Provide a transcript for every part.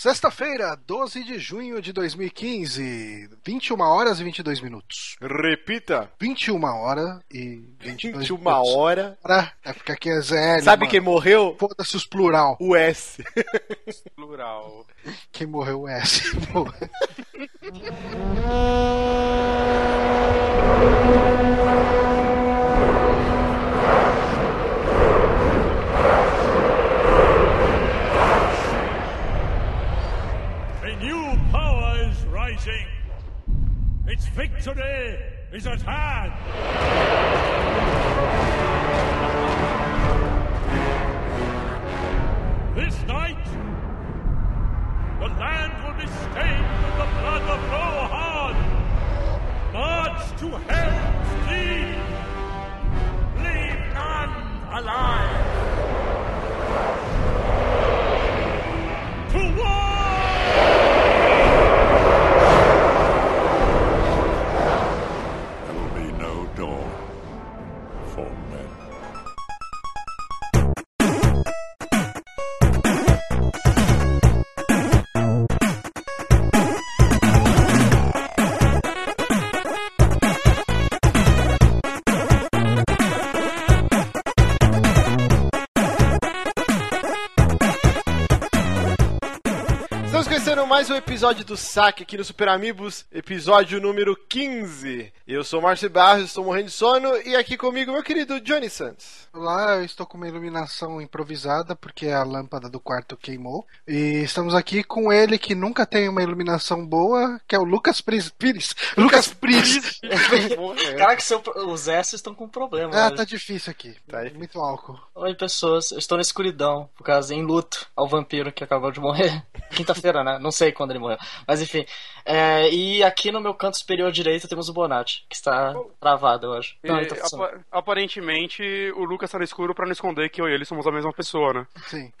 Sexta-feira, 12 de junho de 2015, 21 horas e 22 minutos. Repita. 21 horas e 22 21 minutos. hora. Ora, é porque aqui é ZL. Sabe mano. quem morreu? Foda-se os plural. O S. Plural. Quem morreu é S. Its victory is at hand. This night, the land will be stained with the blood of Rohan. March to Helm's Deep. Leave none alive. Episódio do Saque aqui no Super Amigos, episódio número 15. Eu sou o Márcio Barros, estou morrendo de sono e aqui comigo meu querido Johnny Santos. Lá eu estou com uma iluminação improvisada porque a lâmpada do quarto queimou. E estamos aqui com ele que nunca tem uma iluminação boa, que é o Lucas Pris- Pires. Lucas Pires. Caraca, seu, os S estão com problema. Ah, hoje. tá difícil aqui. Tá difícil. Muito álcool. Oi, pessoas. Eu estou na escuridão, por causa em luto ao vampiro que acabou de morrer. Quinta-feira, né? Não sei quando ele morreu. Mas enfim. É, e aqui no meu canto superior direito temos o Bonatti, que está travado, eu acho. Não, tá apa- aparentemente, o Lucas tá no escuro pra não esconder que eu e ele somos a mesma pessoa, né? Sim.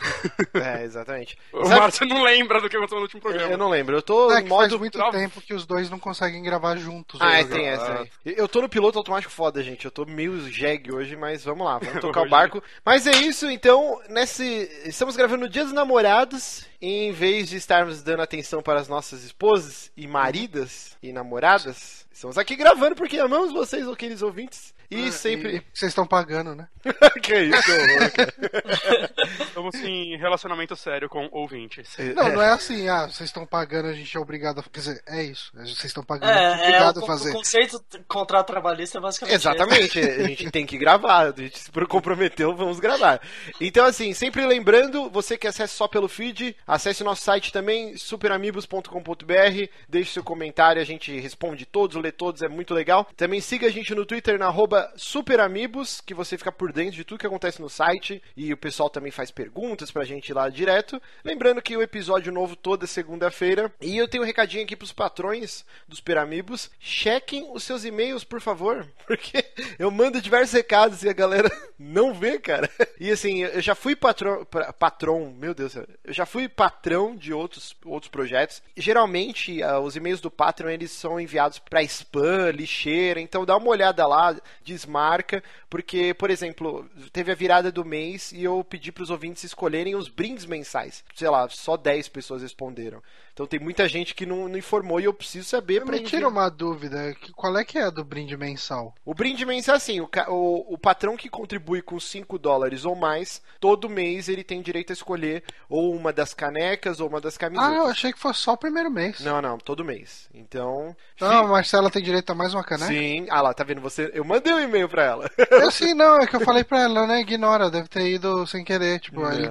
É, exatamente. O Sabe- Márcio não lembra do que aconteceu no último programa. Eu não lembro, eu tô É que faz modo. muito Não. tempo que os dois não conseguem gravar juntos. Ah, é, hoje. tem essa aí. Eu tô no piloto automático foda, gente. Eu tô meio jegue hoje, mas vamos lá, vamos tocar o barco. Mas é isso, então, nesse. Estamos gravando no Dia dos Namorados. E em vez de estarmos dando atenção para as nossas esposas e maridas e namoradas, estamos aqui gravando porque amamos vocês, ô queridos ouvintes. E Ah, sempre. e Vocês estão pagando, né? que isso, que horror, cara. Estamos em relacionamento sério com ouvintes. Não, não é assim, ah, vocês estão pagando, a gente é obrigado a. Quer dizer, é isso. Vocês estão pagando, é, É, é, obrigado o, a fazer. o conceito de contrato trabalhista é basicamente esse. Exatamente, a gente tem que gravar, a gente se comprometeu, vamos gravar. Então, assim, sempre lembrando, você que acessa só pelo feed, acesse nosso site também, superamigos.com.br, deixe seu comentário, a gente responde todos, lê todos, é muito legal. Também siga a gente no Twitter, na arroba superamigos, que você fica por dentro de tudo que acontece no site, e o pessoal também faz perguntas pra gente lá direto. Lembrando que o episódio novo toda segunda-feira, e eu tenho um recadinho aqui pros patrões dos Superamigos, chequem os seus e-mails, por favor, porque eu mando diversos recados e a galera não vê, cara. E assim, eu já fui patrão, patrão, meu Deus, eu já fui patrão de outros, outros projetos. Geralmente, ah, os e-mails do Patreon, eles são enviados pra spam, lixeira, então dá uma olhada lá, desmarca, porque, por exemplo, teve a virada do mês e eu pedi pros ouvintes escolherem os brindes mensais. Sei lá, só 10 pessoas responderam. Então tem muita gente que não, não informou e eu preciso saber pra Me tira uma dúvida, qual é que é a do brinde mensal? O brinde mensal é assim, o, o, o patrão que contribui com 5 dólares ou mais, todo mês ele tem direito a escolher ou uma das canecas ou uma das Ah, camisetas. eu achei que fosse só o primeiro mês. Não, não, todo mês. Então. Não, a Marcela tem direito a mais uma caneca? Sim. Ah lá, tá vendo? Você... Eu mandei um e-mail pra ela. Eu sim, não, é que eu falei pra ela, né? Ignora, deve ter ido sem querer. Tipo, Não. ele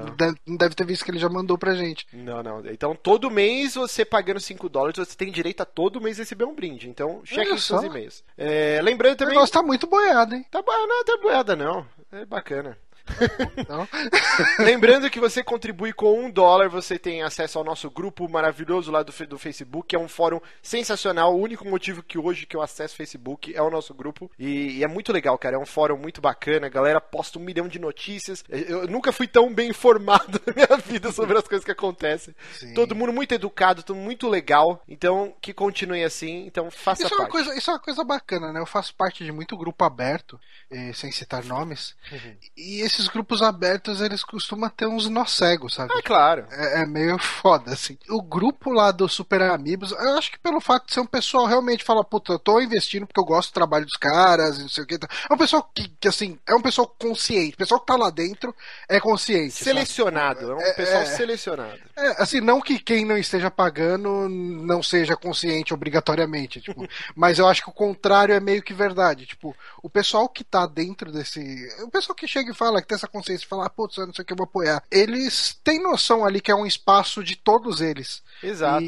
deve ter visto que ele já mandou pra gente. Não, não. Então, todo mês você pagando 5 dólares, você tem direito a todo mês receber um brinde. Então, cheque os seus e-mails. É, lembrando O também. negócio tá muito boiado, hein? Tá não, tá boiada não. É bacana. Lembrando que você contribui com um dólar, você tem acesso ao nosso grupo maravilhoso lá do, do Facebook, que é um fórum sensacional. O único motivo que hoje que eu acesso o Facebook é o nosso grupo. E, e é muito legal, cara. É um fórum muito bacana. A galera posta um milhão de notícias. Eu nunca fui tão bem informado na minha vida sobre as coisas que acontecem. Sim. Todo mundo muito educado, todo mundo muito legal. Então, que continue assim. Então, faça isso é, uma parte. coisa, isso é uma coisa bacana, né? Eu faço parte de muito grupo aberto, eh, sem citar nomes. Uhum. E esses esses grupos abertos, eles costumam ter uns nó cegos, sabe? É claro. É, é meio foda, assim. O grupo lá do Super Amigos, eu acho que pelo fato de ser um pessoal realmente fala, puta, eu tô investindo porque eu gosto do trabalho dos caras não sei o que. É um pessoal que, que, assim, é um pessoal consciente. O pessoal que tá lá dentro é consciente. sabe? Selecionado, é um É, pessoal é. selecionado. É, assim, não que quem não esteja pagando não seja consciente obrigatoriamente, tipo, mas eu acho que o contrário é meio que verdade. Tipo, o pessoal que tá dentro desse. O pessoal que chega e fala, que tem essa consciência e fala, ah, putz, eu não sei o que eu vou apoiar. Eles têm noção ali que é um espaço de todos eles. Exato. E,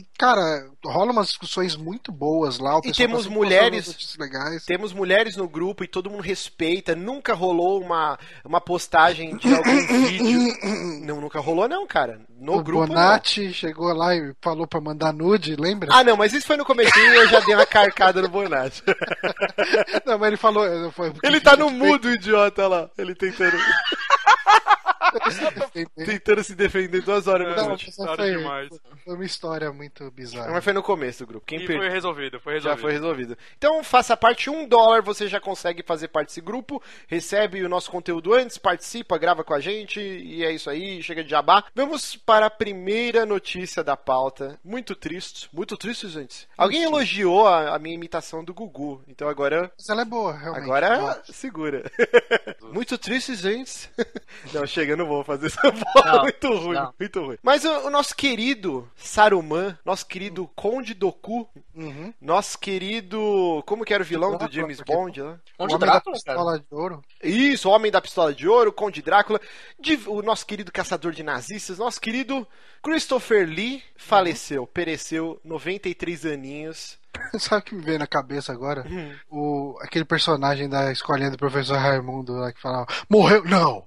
e- cara, rola umas discussões muito boas lá. O E pessoal temos tá mulheres- legais. Temos mulheres no grupo e todo mundo respeita. Nunca rolou uma, uma postagem de algum vídeo. Não, nunca rolou, não, cara. No o grupo. não. Bonatti chegou lá e falou pra mandar nude, lembra? Ah, não, mas isso foi no comecinho e eu já dei uma carcada no Bonatti. Não, mas ele falou. Foi, Ele tá no mudo, idiota lá. Ele tentando, Tentando se defender duas horas no Não, foi, demais. foi uma história muito bizarra. Mas foi no começo do grupo. Quem E perdeu. foi resolvido, foi Já resolvido. foi resolvido. Então faça parte, um dólar você já consegue fazer parte desse grupo, recebe o nosso conteúdo antes, participa, grava com a gente e é isso aí, chega de jabá. Vamos para a primeira notícia da pauta. Muito triste, muito triste, gente. Alguém elogiou a, a minha imitação do Gugu, então agora Mas ela é boa, realmente. Agora Boa. segura. muito triste, gente. Não, chega, eu não vou fazer essa voz. Não, muito ruim, não. muito ruim. Mas o, o nosso querido Saruman, nosso querido Conde Doku, Uhum. nosso querido. Como que era o vilão do Drácula, James porque- Bond lá? Onde o homem Drácula, da cara? pistola de ouro. Isso, o Homem da Pistola de Ouro, Conde Drácula, de- o nosso querido caçador de nazistas, nosso querido Christopher Lee faleceu, pereceu, 93 aninhos. Sabe o que me veio na cabeça agora? Hum. O, aquele personagem da escolinha do professor Raimundo lá que falava: Morreu? Não!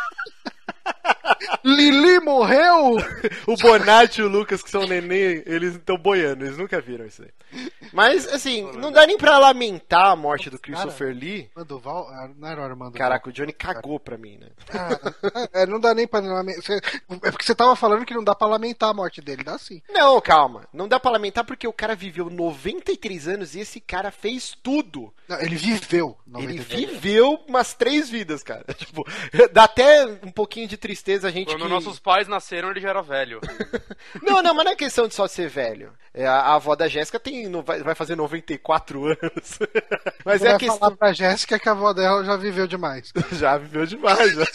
Lili morreu? O Bonatti e o Lucas, que são neném, eles estão boiando, eles nunca viram isso aí. Mas, assim, não dá nem pra lamentar a morte do Christopher Lee. Mandoval? Ah, Não era o Armando. Caraca, o Johnny cagou pra mim, né? É, não dá nem pra lamentar. É porque você tava falando que não dá pra lamentar a morte dele. Dá sim. Não, calma. Não dá pra lamentar porque o cara viveu 93 anos e esse cara fez tudo. Não, ele viveu. Ele 93. viveu umas três vidas, cara. Tipo, dá até um pouquinho de tristeza a gente Quando que... nossos pais nasceram, ele já era velho. Não, não, mas não é questão de só ser velho. É, a, avó da Jéssica tem, vai, fazer 94 anos. Mas Você é a questão... falar pra Jéssica que a avó dela já viveu demais. Já viveu demais. né?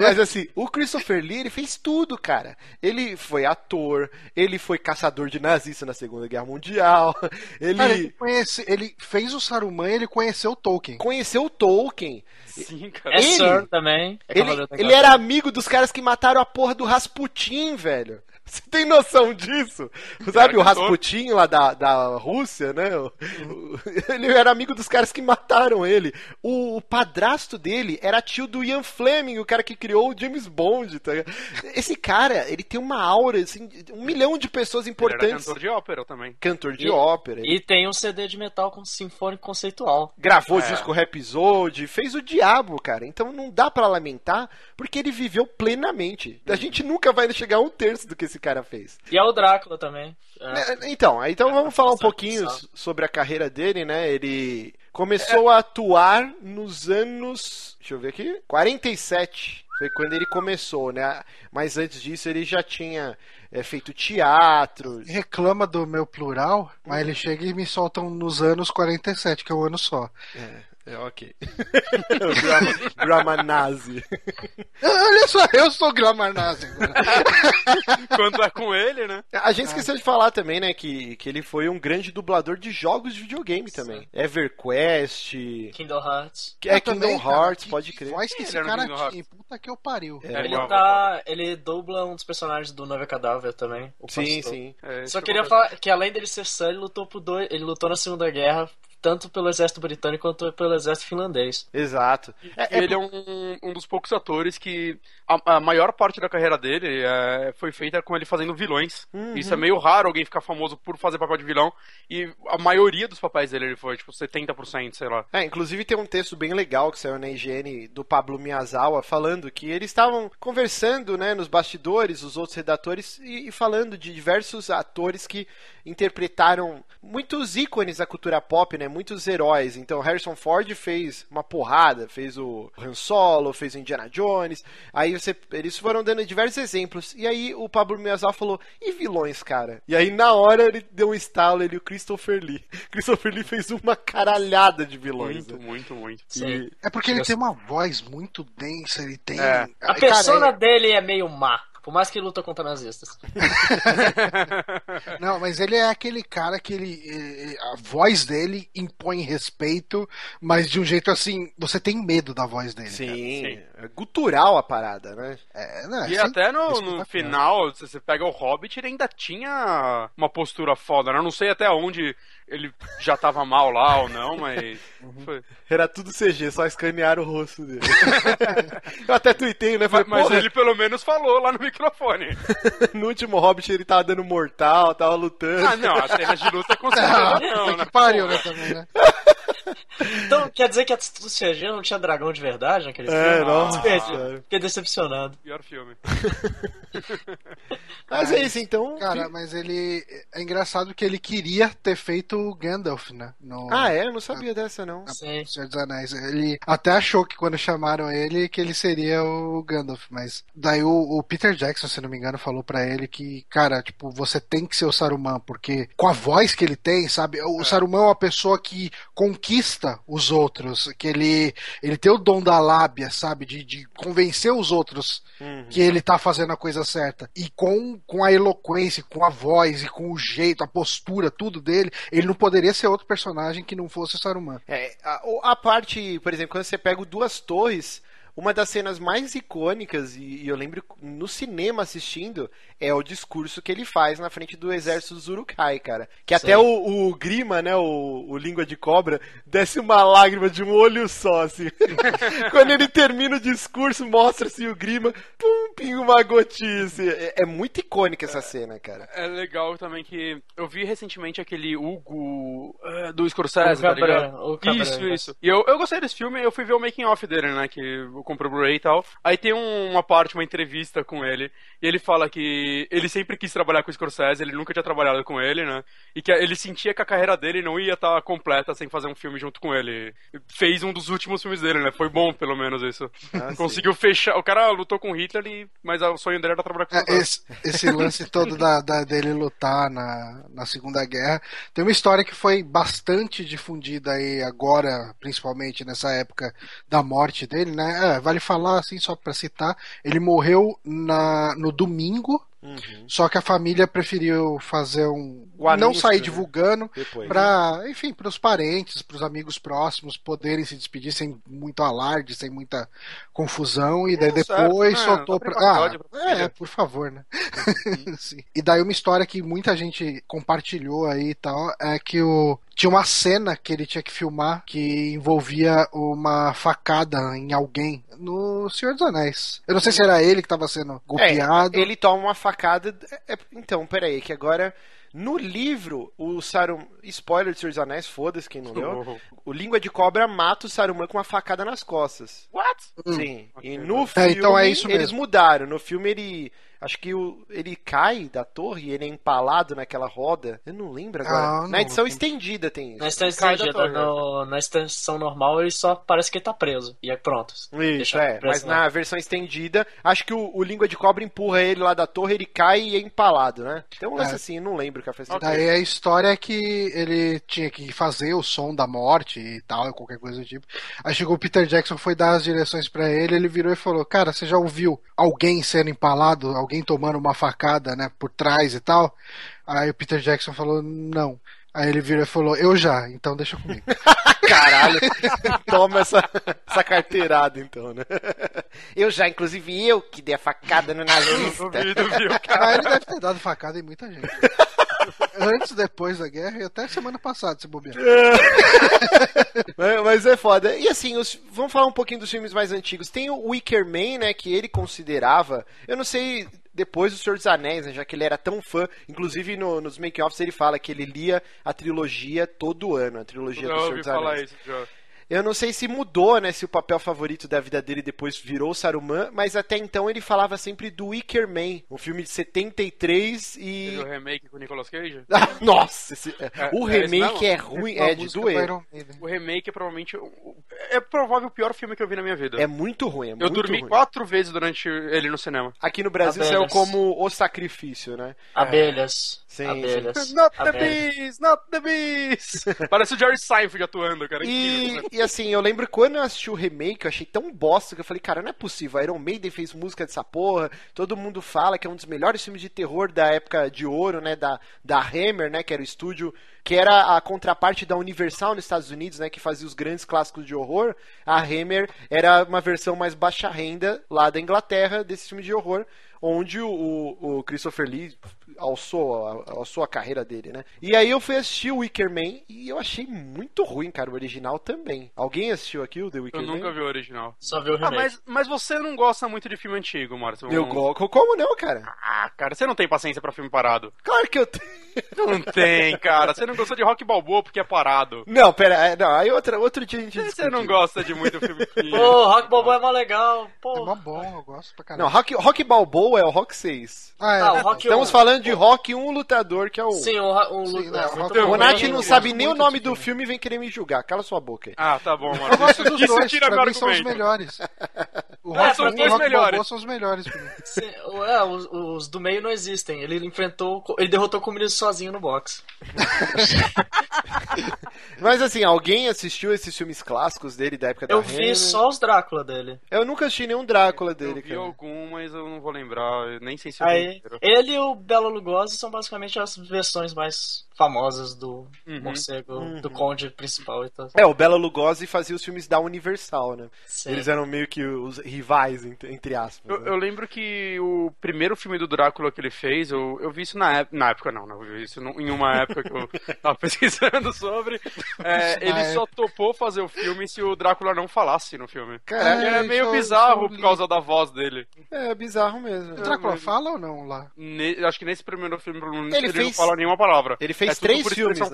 Mas assim, o Christopher Lee, ele fez tudo, cara. Ele foi ator, ele foi caçador de nazista na Segunda Guerra Mundial, ele Cara, ele, conhece, ele fez o Saruman e ele conheceu o Tolkien. conheceu o Tolkien. Sim, cara. É Ele- Sir também. É Ele, ele era amigo dos caras que mataram a porra do Rasputin, velho. Você tem noção disso? Sabe o. Rasputin lá da, da Rússia, né? Ele era amigo dos caras que mataram ele. O, o padrasto dele era tio do Ian Fleming, o cara que criou o James Bond. Tá? ligado? Esse cara, ele tem uma aura, assim, um milhão de pessoas Ele era importantes. cantor de ópera também. Cantor de E- ópera. E tem um CD de metal com sinfônico conceitual. Gravou É. disco Rhapsody, fez o diabo, cara. Então não dá pra lamentar, porque ele viveu plenamente. A gente nunca vai chegar a um terço do que esse cara fez. E é o Drácula também. É. É, Então, aí então vamos falar um pouquinho sobre a carreira dele, né? Ele começou a atuar nos anos. Deixa eu ver aqui. 47. Foi quando ele começou, né? Mas antes disso ele já tinha é, feito teatro. Reclama do meu plural, mas ele chega e me soltam nos anos 47, que é um ano só. É, é ok. Grama. Olha só, eu sou Glamarnazi. Quando é com ele, né? A gente esqueceu de falar também, né, que, que ele foi um grande dublador de jogos de videogame também. EverQuest, Kingdom Hearts. é Eu Kingdom também, cara, Hearts, que- pode que crer. voz que esse Ele cara tinha. Puta que eu pariu. É. ele legal, tá. Ele dubla um dos personagens do Noiva Cadáver também. o Sim, pastor. sim. É, Só queria falar que além dele ser Sun, ele lutou por dois. Ele lutou na Segunda Guerra, tanto pelo exército britânico quanto pelo exército finlandês. Exato. É, é ele é um, um dos poucos atores que a, a maior parte da carreira dele é, foi feita com ele fazendo vilões. Uhum. Isso é meio raro alguém ficar famoso por fazer papel de vilão. E a maioria dos papéis dele ele foi tipo 70%, sei lá. É, inclusive tem um texto bem legal que saiu na IGN do Pablo Miyazawa falando que eles estavam conversando, né, nos bastidores, os outros redatores, e, e falando de diversos atores que interpretaram muitos ícones da cultura pop, né, muitos heróis. Então, Harrison Ford fez uma porrada, fez o Han Solo, fez o Indiana Jones. Aí você, eles foram dando diversos exemplos. E aí o Pablo Miyazaki falou: "E vilões, cara?". E aí na hora ele deu um estalo, ele e o Christopher Lee. Christopher Lee fez uma caralhada de vilões. Muito, né? muito, muito. Sim. É porque ele tem uma voz muito densa, ele tem. É. A Cara, persona é- dele é meio má. Por mais que ele luta contra nazistas. Não, mas ele é aquele cara que ele. eh, A voz dele impõe respeito, mas de um jeito assim, você tem medo da voz dele. Sim, Sim. É gutural a parada, né? É, não, é E até no, no final, se você pega o Hobbit, ele ainda tinha uma postura foda, né? Eu não sei até onde ele já tava mal lá ou não, mas. Foi. Era tudo CG, só escanearam o rosto dele. Eu até tuitei, né? Falei, Mas porra, ele pelo menos falou lá no microfone. no último Hobbit ele tava dando mortal, tava lutando. Ah, não, as cenas de luta com certeza Ah, não, puta né? que pariu, né, também, né? Então, quer dizer que a do CG não tinha dragão de verdade naquele É, filme? nossa. Fiquei, fiquei decepcionado. Pior filme. Mas é isso, então. Cara, mas ele. É engraçado que ele queria ter feito o Gandalf, né? No, Ah, é? Eu não sabia dessa, não. Sim. Senhor dos Anéis. Ele até achou que quando chamaram ele que ele seria o Gandalf, mas daí o, o Peter Jackson, se não me engano, falou pra ele que, cara, tipo, você tem que ser o Saruman, porque com a voz que ele tem, sabe? O Saruman é uma pessoa que conquista os outros, que ele ele tem o dom da lábia, sabe? De, de convencer os outros Uhum. que ele tá fazendo a coisa certa. E com, com a eloquência, com a voz e com o jeito, a postura, tudo dele, ele não poderia ser outro personagem que não fosse o Saruman. É, a, a parte, por exemplo, quando você pega o Duas Torres, uma das cenas mais icônicas, e, e eu lembro no cinema assistindo, é o discurso que ele faz na frente do exército dos Urukai, cara. Que até o, o Grima, né, o, o Língua de Cobra, desce uma lágrima de um olho só, assim. quando ele termina o discurso, mostra-se o Grima, pum, pinga uma gotinha, assim. É, é muito icônica essa cena, cara. É legal também que eu vi recentemente aquele Hugo é, do Scorsese, O tá Cabran, ligado? o Cabran, isso, né? isso. E eu, eu gostei desse filme, eu fui ver o making off dele, né? Que eu comprei o Blu-ray e tal. Aí tem um- uma parte, uma entrevista com ele, e ele fala que ele sempre quis trabalhar com o Scorsese, ele nunca tinha trabalhado com ele, né? E que ele sentia que a carreira dele não ia estar completa sem fazer um filme junto com ele. Fez um dos últimos filmes dele, né? Foi bom, pelo menos, isso. Ah, sim. Conseguiu fechar. O cara lutou com Hitler, e... mas o sonho dele era trabalhar com o É, esse, esse lance todo da, da- dele lutar na, na Segunda Guerra tem uma história que foi bastante difundida aí agora, principalmente nessa época da morte dele, né? É, vale falar assim só pra citar, ele morreu na, no domingo, Uhum. só que a família preferiu fazer um O não anúncio, sair né? divulgando Depois. para, enfim, para os parentes, para os amigos próximos poderem se despedir sem muito alarde, sem muita confusão e daí É, certo, depois né? soltou pra... Ah, é, por favor, né? Sim. E daí uma história que muita gente compartilhou aí e tal é que o tinha uma cena que ele tinha que filmar que envolvia uma facada em alguém no Senhor dos Anéis. Eu não sei se era ele que estava sendo golpeado. É, ele toma uma facada. é- é- então, peraí, que agora. No livro, o Saruman. Spoiler de Senhor dos Anéis, foda-se quem não leu. O Língua de Cobra mata o Saruman com uma facada nas costas. What? Sim. Ok. E no É, filme. então é isso Eles mesmo. mudaram. No filme ele. Acho que o, ele cai da torre e ele é empalado naquela roda. Eu não lembro agora. Ah, não. Na edição estendida tem isso. Na extensão, Cai da torre, no- na extensão normal ele só parece que ele tá preso. E é pronto. Isso, é. preso Mas na versão estendida, acho que o, o Língua de Cobra empurra ele lá da torre, ele cai e é empalado, né? Tem um lance É. assim, não lembro que faz tempo. Daí a história é que ele tinha que fazer o som da morte e tal, qualquer coisa do tipo. Aí chegou o Peter Jackson, foi dar as direções pra ele, ele virou e falou: Cara, você já ouviu alguém sendo empalado, alguém tomando uma facada, né, por trás e tal? Aí o Peter Jackson falou: Não. Aí ele virou e falou: Eu já, então deixa comigo. Caralho, toma essa, essa carteirada então, né? Eu já, inclusive eu que dei a facada no nazista. Duvido, viu, Ah, ele deve ter dado facada em muita gente. Antes, depois da guerra e até semana passada, se bobear. Mas- Mas é foda. E assim, os- vamos falar um pouquinho dos filmes mais antigos. Tem o Wicker Man, né, que ele considerava, eu não sei, depois do Senhor dos Anéis, né, já que ele era tão fã, inclusive no- nos make-offs ele fala que ele lia a trilogia todo ano, a trilogia do Eu Senhor ouvi dos falar Anéis. isso já. Eu não sei se mudou, né, se o papel favorito da vida dele depois virou Saruman, mas até então ele falava sempre do Wicker Man, um filme de 73 e... Teve o remake com o Nicolas Cage? Nossa, esse- o é, esse remake não. é ruim, a é de doer. O remake é provavelmente. o- É provável o pior filme que eu vi na minha vida. É muito ruim, é eu muito dormi ruim. quatro vezes durante ele no cinema. Aqui no Brasil Abelhas. saiu como O Sacrifício, né? Abelhas. Sim, abelhas. Not the abelhas. bees, not the bees! Parece o Jerry Seinfeld atuando, cara. E, Incrível. e assim, eu lembro quando eu assisti o remake, eu achei tão bosta que eu falei, cara, não é possível. Iron Maiden fez música dessa porra, todo mundo fala que é um dos melhores filmes de terror da época de ouro, né? Da, da Hammer, né? Que era o estúdio, que era a contraparte da Universal nos Estados Unidos, né? Que fazia os grandes clássicos de horror. A Hammer era uma versão mais baixa renda lá da Inglaterra desse filme de horror. Onde o, o, Christopher Lee alçou, a- alçou a carreira dele, né? E aí eu fui assistir o Wicker Man e eu achei muito ruim, cara, o original também. Alguém assistiu aqui o The Wicker Eu Man? nunca vi o original. Só viu o Ah, remake. mas, mas você não gosta muito de filme antigo, Márcio. Eu gosto. Como não, cara? Ah, cara, você não tem paciência pra filme parado. Claro que eu tenho. Não tem, cara. Você não gostou de Rock Balboa porque é parado. Não, pera, é, não, aí outra, outro dia a gente Você não discute. gosta de muito filme que... Pô, Rock Balboa é mó legal. É Pô. mó bom, eu gosto pra caralho. Não, rock, rock Balboa é o Rock 6. Ah, é. Ah, o Rock Estamos um. falando de Rock 1 lutador, que é o. Sim, o, o, Sim, é, não, Rock bom. O Nath eu não gosto sabe nem o nome do filme. e vem querer me julgar. Cala sua boca aí. Ah, tá bom, Eu Márcio. gosto dos dois, tira pra mim são os melhores. O É, Rock são um os o dois Rock melhores. São os melhores. Sim, é, os, os do meio não existem. Ele enfrentou. Ele derrotou o comunismo sozinho no boxe. Mas assim, alguém assistiu esses filmes clássicos dele da época da Eu vi só os Drácula dele. Eu nunca assisti nenhum Drácula Eu dele, vi cara. algum, mas eu não vou lembrar. Eu nem sei se eu Aí, ele e o Bela Lugosi são basicamente as versões mais famosas do Uhum. morcego, do conde principal e tal. É, o Bela Lugosi fazia os filmes da Universal, né? Sim. Eles eram meio que os rivais, entre, aspas. Eu, né? eu lembro que o primeiro filme do Drácula que ele fez, eu, eu vi isso na, ép- na época, não, não, eu vi isso em uma época que eu tava pesquisando sobre. É, ele só topou fazer o filme se o Drácula não falasse no filme. Caralho, E é isso meio bizarro por causa da voz dele. É bizarro mesmo. O Drácula fala ou não lá? Ne- acho que nesse primeiro filme Ele ele, fez- não fala nenhuma palavra. Ele fez É tudo três filmes, né?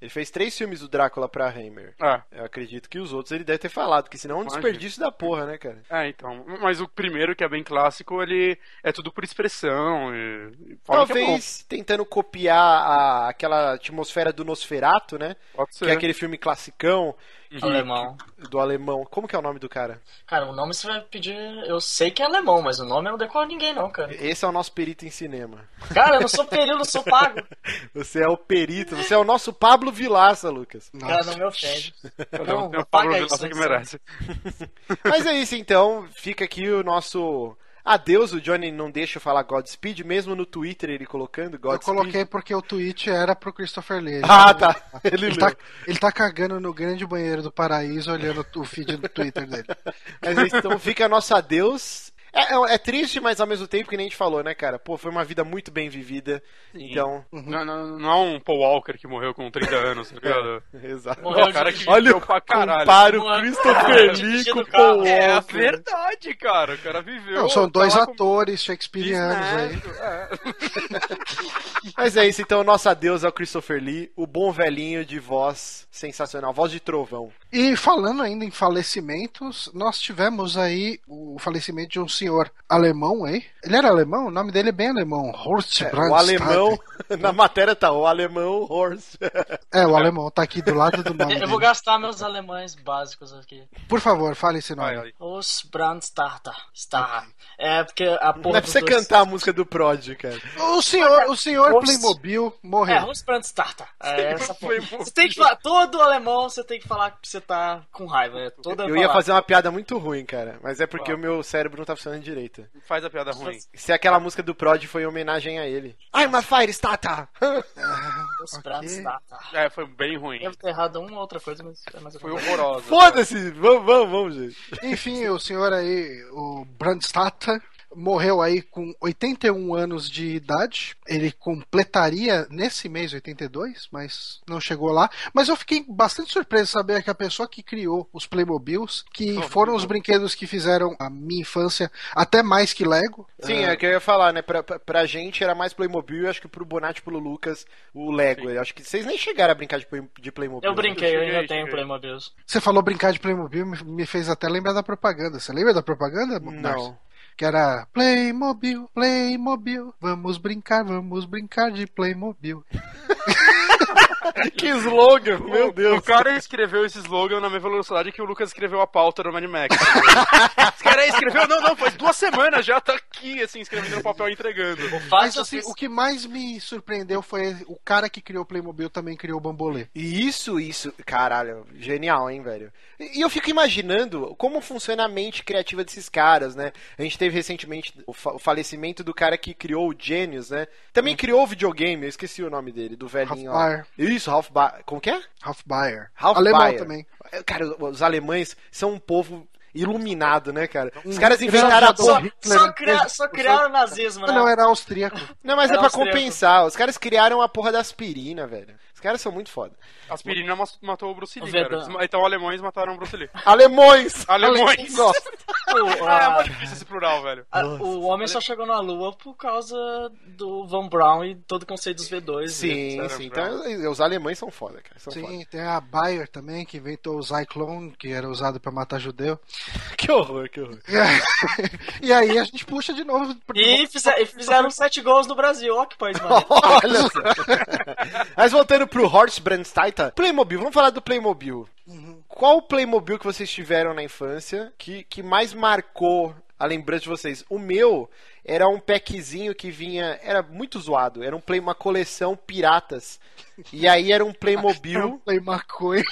Ele fez três filmes do Drácula pra Hammer. É. Eu acredito que os outros ele deve ter falado, porque senão é um Imagina. desperdício da porra, né, cara? É, então. Mas o primeiro, que é bem clássico, ele é tudo por expressão. E... que é. Talvez tentando copiar a- aquela atmosfera do Nosferato, né? Pode ser. Que é aquele filme classicão Alemão. do alemão. Como que é o nome do cara? Cara, o nome você vai pedir. Eu sei que é alemão, mas o nome eu não decoro ninguém, não, cara. Esse é o nosso perito em cinema. Cara, eu não sou período, eu sou pago. Você é o perito, você é o nosso Pablo Vilaça, Lucas. Cara, não me ofende. Não, Não, tem o paga Pablo isso, Vilaça que merece. Mas é isso então, fica aqui o nosso adeus. O Johnny não deixa eu falar Godspeed, mesmo no Twitter ele colocando Eu Godspeed. coloquei porque o tweet era pro Christopher Lee. Ele Ah, tá. Ele, Ele leu. tá, ele tá cagando no grande banheiro do paraíso olhando o feed do Twitter dele. Mas então fica nosso adeus. É, é- é triste, mas ao mesmo tempo que nem a gente falou, né, cara? Pô, foi uma vida muito bem vivida. Então, Não, não, não é um Paul Walker que morreu com 30 anos, tá ligado? exato. Morreu o cara que Olha o pra caralho. compara o Christopher Lee com o. Paul É a Walker. verdade, cara. O cara viveu. Não, são dois lá com atores shakespearianos aí. é. Mas é isso, então nosso adeus ao Christopher Lee, o bom velhinho de voz sensacional, voz de trovão. E falando ainda em falecimentos, nós tivemos aí o falecimento de um senhor alemão aí. Ele era alemão? O nome dele é bem alemão. Horst É, o alemão, na matéria tá, o alemão Horst. É, o alemão tá aqui do lado do nome Eu vou dele. gastar meus alemães básicos aqui. Por favor, fale esse nome. vai. Os Brandstarter. Star. É porque a porra. Não é pra você dois- cantar a música do Prod, cara. O senhor, o senhor Horst- Playmobil É, morreu. os Brandstarter. É essa porra. Você tem que falar. Todo alemão você tem que falar que você tá com raiva. É todo Eu ia fazer uma piada muito ruim, cara, mas é porque o meu cérebro não tá funcionando direito. Faz a piada ruim. Se aquela música do Prod foi em homenagem a ele. I'm a fire starter! Os Brandstarter. É, foi bem ruim. Devo ter errado uma ou outra coisa, mas é mais Foi horrorosa. Foda-se! Vamos, vamos, vamos, gente. Enfim, o senhor aí, o Brandstatter, morreu aí com 81 anos de idade. Ele completaria nesse mês 82, mas não chegou lá. Mas eu fiquei bastante surpreso de saber que a pessoa que criou os Playmobiles, que foram os brinquedos que fizeram a minha infância até mais que Lego. Sim, é que eu ia falar, né? Pra, pra, pra gente era mais Playmobil e acho que pro Bonatti e pro Lucas o Lego. Eu acho que vocês nem chegaram a brincar de, Play- de Playmobil. Eu brinquei, eu ainda cheguei, tenho. Playmobil. Você falou brincar de Playmobil, me- me fez até lembrar da propaganda. Você lembra da propaganda? Darcy? Não. Que era Playmobil, Playmobil, vamos brincar, vamos brincar de Playmobil. que slogan, meu O Deus. cara escreveu esse slogan na mesma velocidade que o Lucas escreveu a pauta do Mad Max. Esse cara aí escreveu, não, não, faz duas semanas já tá aqui, assim, escrevendo no papel e entregando. Mas Fácil assim, o que mais me surpreendeu foi o cara que criou o Playmobil também criou o Bambolê. E Isso, isso, caralho, genial, hein, velho. E eu fico imaginando como funciona a mente criativa desses caras, né? A gente teve recentemente o, fa- o falecimento do cara que criou o Genius, né? Também criou o videogame, eu esqueci o nome dele, do velhinho. ó. Bayer. Isso, Ralph Bayer. Como que é? Ralph Bayer. Ralph Alemão Bayer. também. É, Cara, os alemães são um povo iluminado, né, cara? Os caras inventaram a só, só, cria- só criaram o nazismo, né? não, era austríaco. Não, mas é Era pra austríaco. compensar. Os caras criaram a porra da aspirina, velho. Os caras são muito foda. Aspirina mas- matou o Bruce Lee. Então alemães mataram o Bruce Lee. Alemões! Alemões! Nossa. O, Ah, é muito difícil esse plural, velho. a- o homem só chegou na Lua por causa do Von Braun e todo o conceito dos V2. Sim, né? sim. Então, os alemães são foda, cara. São foda. Sim, tem a Bayer também, que inventou o Zyklon, que era usado pra matar judeu. Que horror, que horror. e aí a gente puxa de novo. E, fizer- e fizeram sete gols no Brasil. Ó que país maneiro. Olha só. Mas voltando pro Horst Brandsteiter, Playmobil, vamos falar do Playmobil. Qual Playmobil que vocês tiveram na infância que, que mais marcou a lembrança de vocês? O meu era um packzinho que vinha, era muito zoado, era um play, uma coleção piratas. E aí era um Playmobil, Play maconha.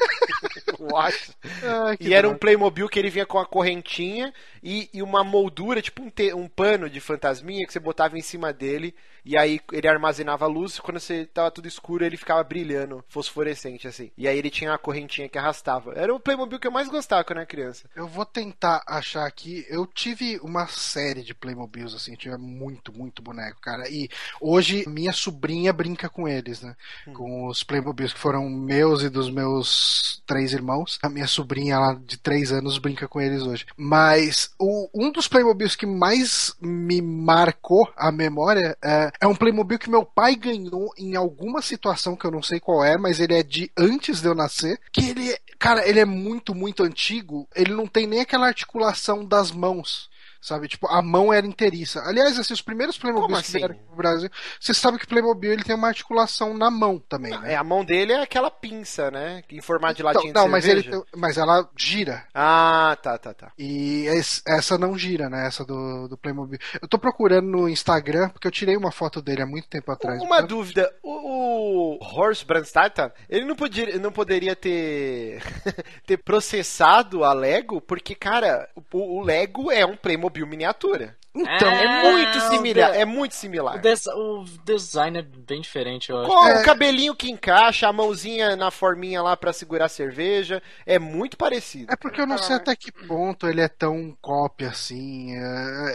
What? Ai, que E era um. Playmobil que ele vinha com a correntinha e, e uma moldura, tipo um, te- um pano de fantasminha que você botava em cima dele. E aí ele armazenava luz. Quando você tava tudo escuro, ele ficava brilhando, fosforescente, assim. E aí ele tinha uma correntinha que arrastava. Era o Playmobil que eu mais gostava quando era criança. Eu vou tentar achar aqui. Eu tive uma série de Playmobils, assim, eu tive muito, muito boneco, cara. E hoje minha sobrinha brinca com eles, né? Com os Playmobils que foram meus e dos meus três irmãos. A minha sobrinha lá de três anos brinca com eles hoje. Mas o, um dos Playmobils que mais me marcou a memória é, é um Playmobil que meu pai ganhou em alguma situação que eu não sei qual é, mas ele é de antes de eu nascer. Que ele, cara, ele é muito, muito antigo. Ele não tem nem aquela articulação das mãos. Sabe, tipo, a mão era inteiriça. Aliás, assim, os primeiros Playmobil Como que assim? vieram aqui pro Brasil, você sabe que o Playmobil ele tem uma articulação na mão também, né? É, a mão dele é aquela pinça, né? Em formato de Então, latinha de não, mas, ele, mas ela gira. Ah, tá, tá, tá. E es- essa não gira, né? Essa do, do Playmobil. Eu tô procurando no Instagram, porque eu tirei uma foto dele há muito tempo atrás. Uma Eu- dúvida, o, o Horst Brandstadter, ele não, podia, não poderia ter, ter processado a Lego, porque, cara, o, o Lego é um Playmobil miniatura. Então, É muito o similar, de- é muito O, similar. des- o design é bem diferente, eu acho. Com É. o cabelinho que encaixa, a mãozinha na forminha lá pra segurar a cerveja, é muito parecido. É porque eu não sei até que ponto ele é tão cópia assim. É,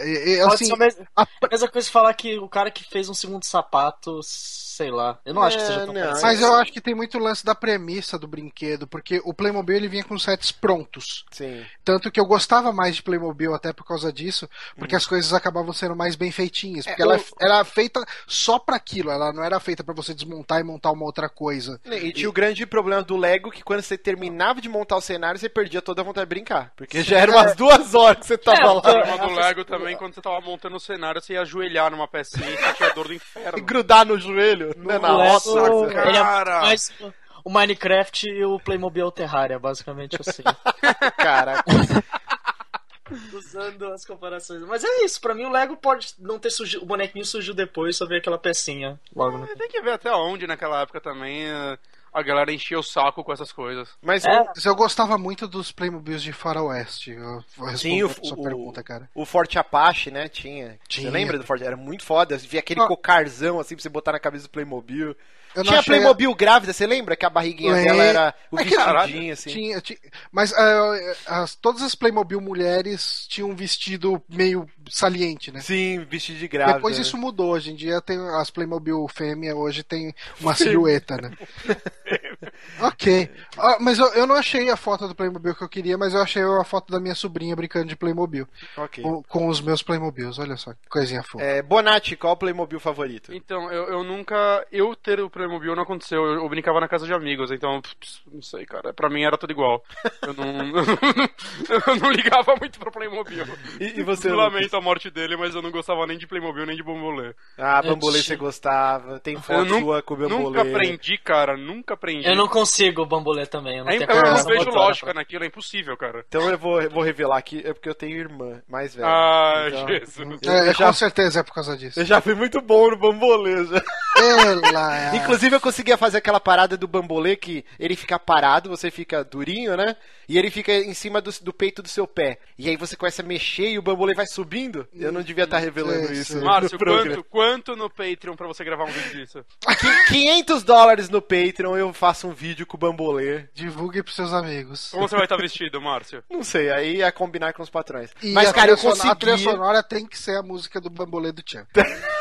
é- é, Pode assim ser a mes- a- a mesma coisa que falar que o cara que fez um segundo sapato, sei lá. Eu não acho que É, seja tão não. mas eu acho que tem muito lance da premissa do brinquedo, porque o Playmobil ele vinha com sets prontos. Sim. Tanto que eu gostava mais de Playmobil até por causa disso, porque as coisas acabavam sendo mais bem feitinhas. Porque Uhum. É, ela o- era feita só pra aquilo, ela não era feita pra você desmontar e montar uma outra coisa. E tinha o grande problema do Lego que quando você terminava de montar o cenário, você perdia toda a vontade de brincar. Porque já eram umas duas horas que você tava É, lá. O porque- problema do Lego também, quando você tava montando o cenário, você ia ajoelhar numa pecinha e tinha dor do E inferno. grudar no joelho, né, na O roça. Lego, cara. ele é mais o Minecraft e o Playmobil Terraria, basicamente assim. Cara, Usando as comparações. Mas é isso, pra mim o Lego pode não ter surgido. O bonequinho surgiu depois, só ver aquela pecinha logo no. Tem que ver até onde naquela época também. eh, a galera enchia o saco com essas coisas. Mas É. Mas eu gostava muito dos Playmobils de faroeste. Eu vou Sim, o, a sua o- pergunta, cara. o Forte Apache, né? Tinha. Tinha. Você lembra do Forte? Era muito foda. Via aquele Ah. cocarzão assim pra você botar na cabeça do Playmobil. Eu Tinha a- Playmobil grávida, você lembra? Que a barriguinha dela era o É que- vestidinho, assim. Tinha, tinha- mas ah, as, todas as Playmobil mulheres tinham um vestido meio saliente, né? Sim, vestido de grávida. Depois né? isso mudou. Hoje em dia tem as Playmobil fêmea hoje tem uma silhueta, né? ok. Ah, mas eu, eu não achei a foto do Playmobil que eu queria, mas eu achei a foto da minha sobrinha brincando de Playmobil. Ok. Com, com os meus Playmobils. Olha só, que coisinha fofa. É, Bonatti, qual o Playmobil favorito? Então, eu, eu nunca. Eu ter o Playmobil não aconteceu. Eu, eu brincava na casa de amigos, então. pss, Não sei, cara. Pra mim era tudo igual. Eu não. eu não ligava muito pro Playmobil. E, e você, Eu lamento a morte dele, mas eu não gostava nem de Playmobil nem de Bambolê. Ah, Eu Bambolê tinha- você gostava. Tem Eu foto nu- sua com o Bambolê. Nunca aprendi, cara. Nunca aprendi. Eu não consigo o bambolê também. Eu não É, tenho eu não vejo motora lógica pra- naquilo, é impossível, cara. Então eu vou, vou revelar aqui, é porque eu tenho irmã mais velha. Ai, Então, Jesus. eu, É, eu já, Com certeza é por causa disso. eu já fui muito bom no Bambolê. já. Ela é. Inclusive eu conseguia fazer aquela parada do Bambolê que ele fica parado, você fica durinho, né? E ele fica em cima do, do peito do seu pé. E aí você começa a mexer e o Bambolê vai subindo. Eu não devia estar revelando Sei, isso. Márcio, quanto, quanto no Patreon pra você gravar um vídeo disso? Qui- 500 dólares no Patreon eu faço um vídeo com o Bambolê. Divulgue pros seus amigos. Como você vai estar vestido, Márcio? Não sei, aí é combinar com os patrões. E Mas, cara, eu sonora- A trilha consegui. sonora tem que ser a música do Bambolê do Tchan.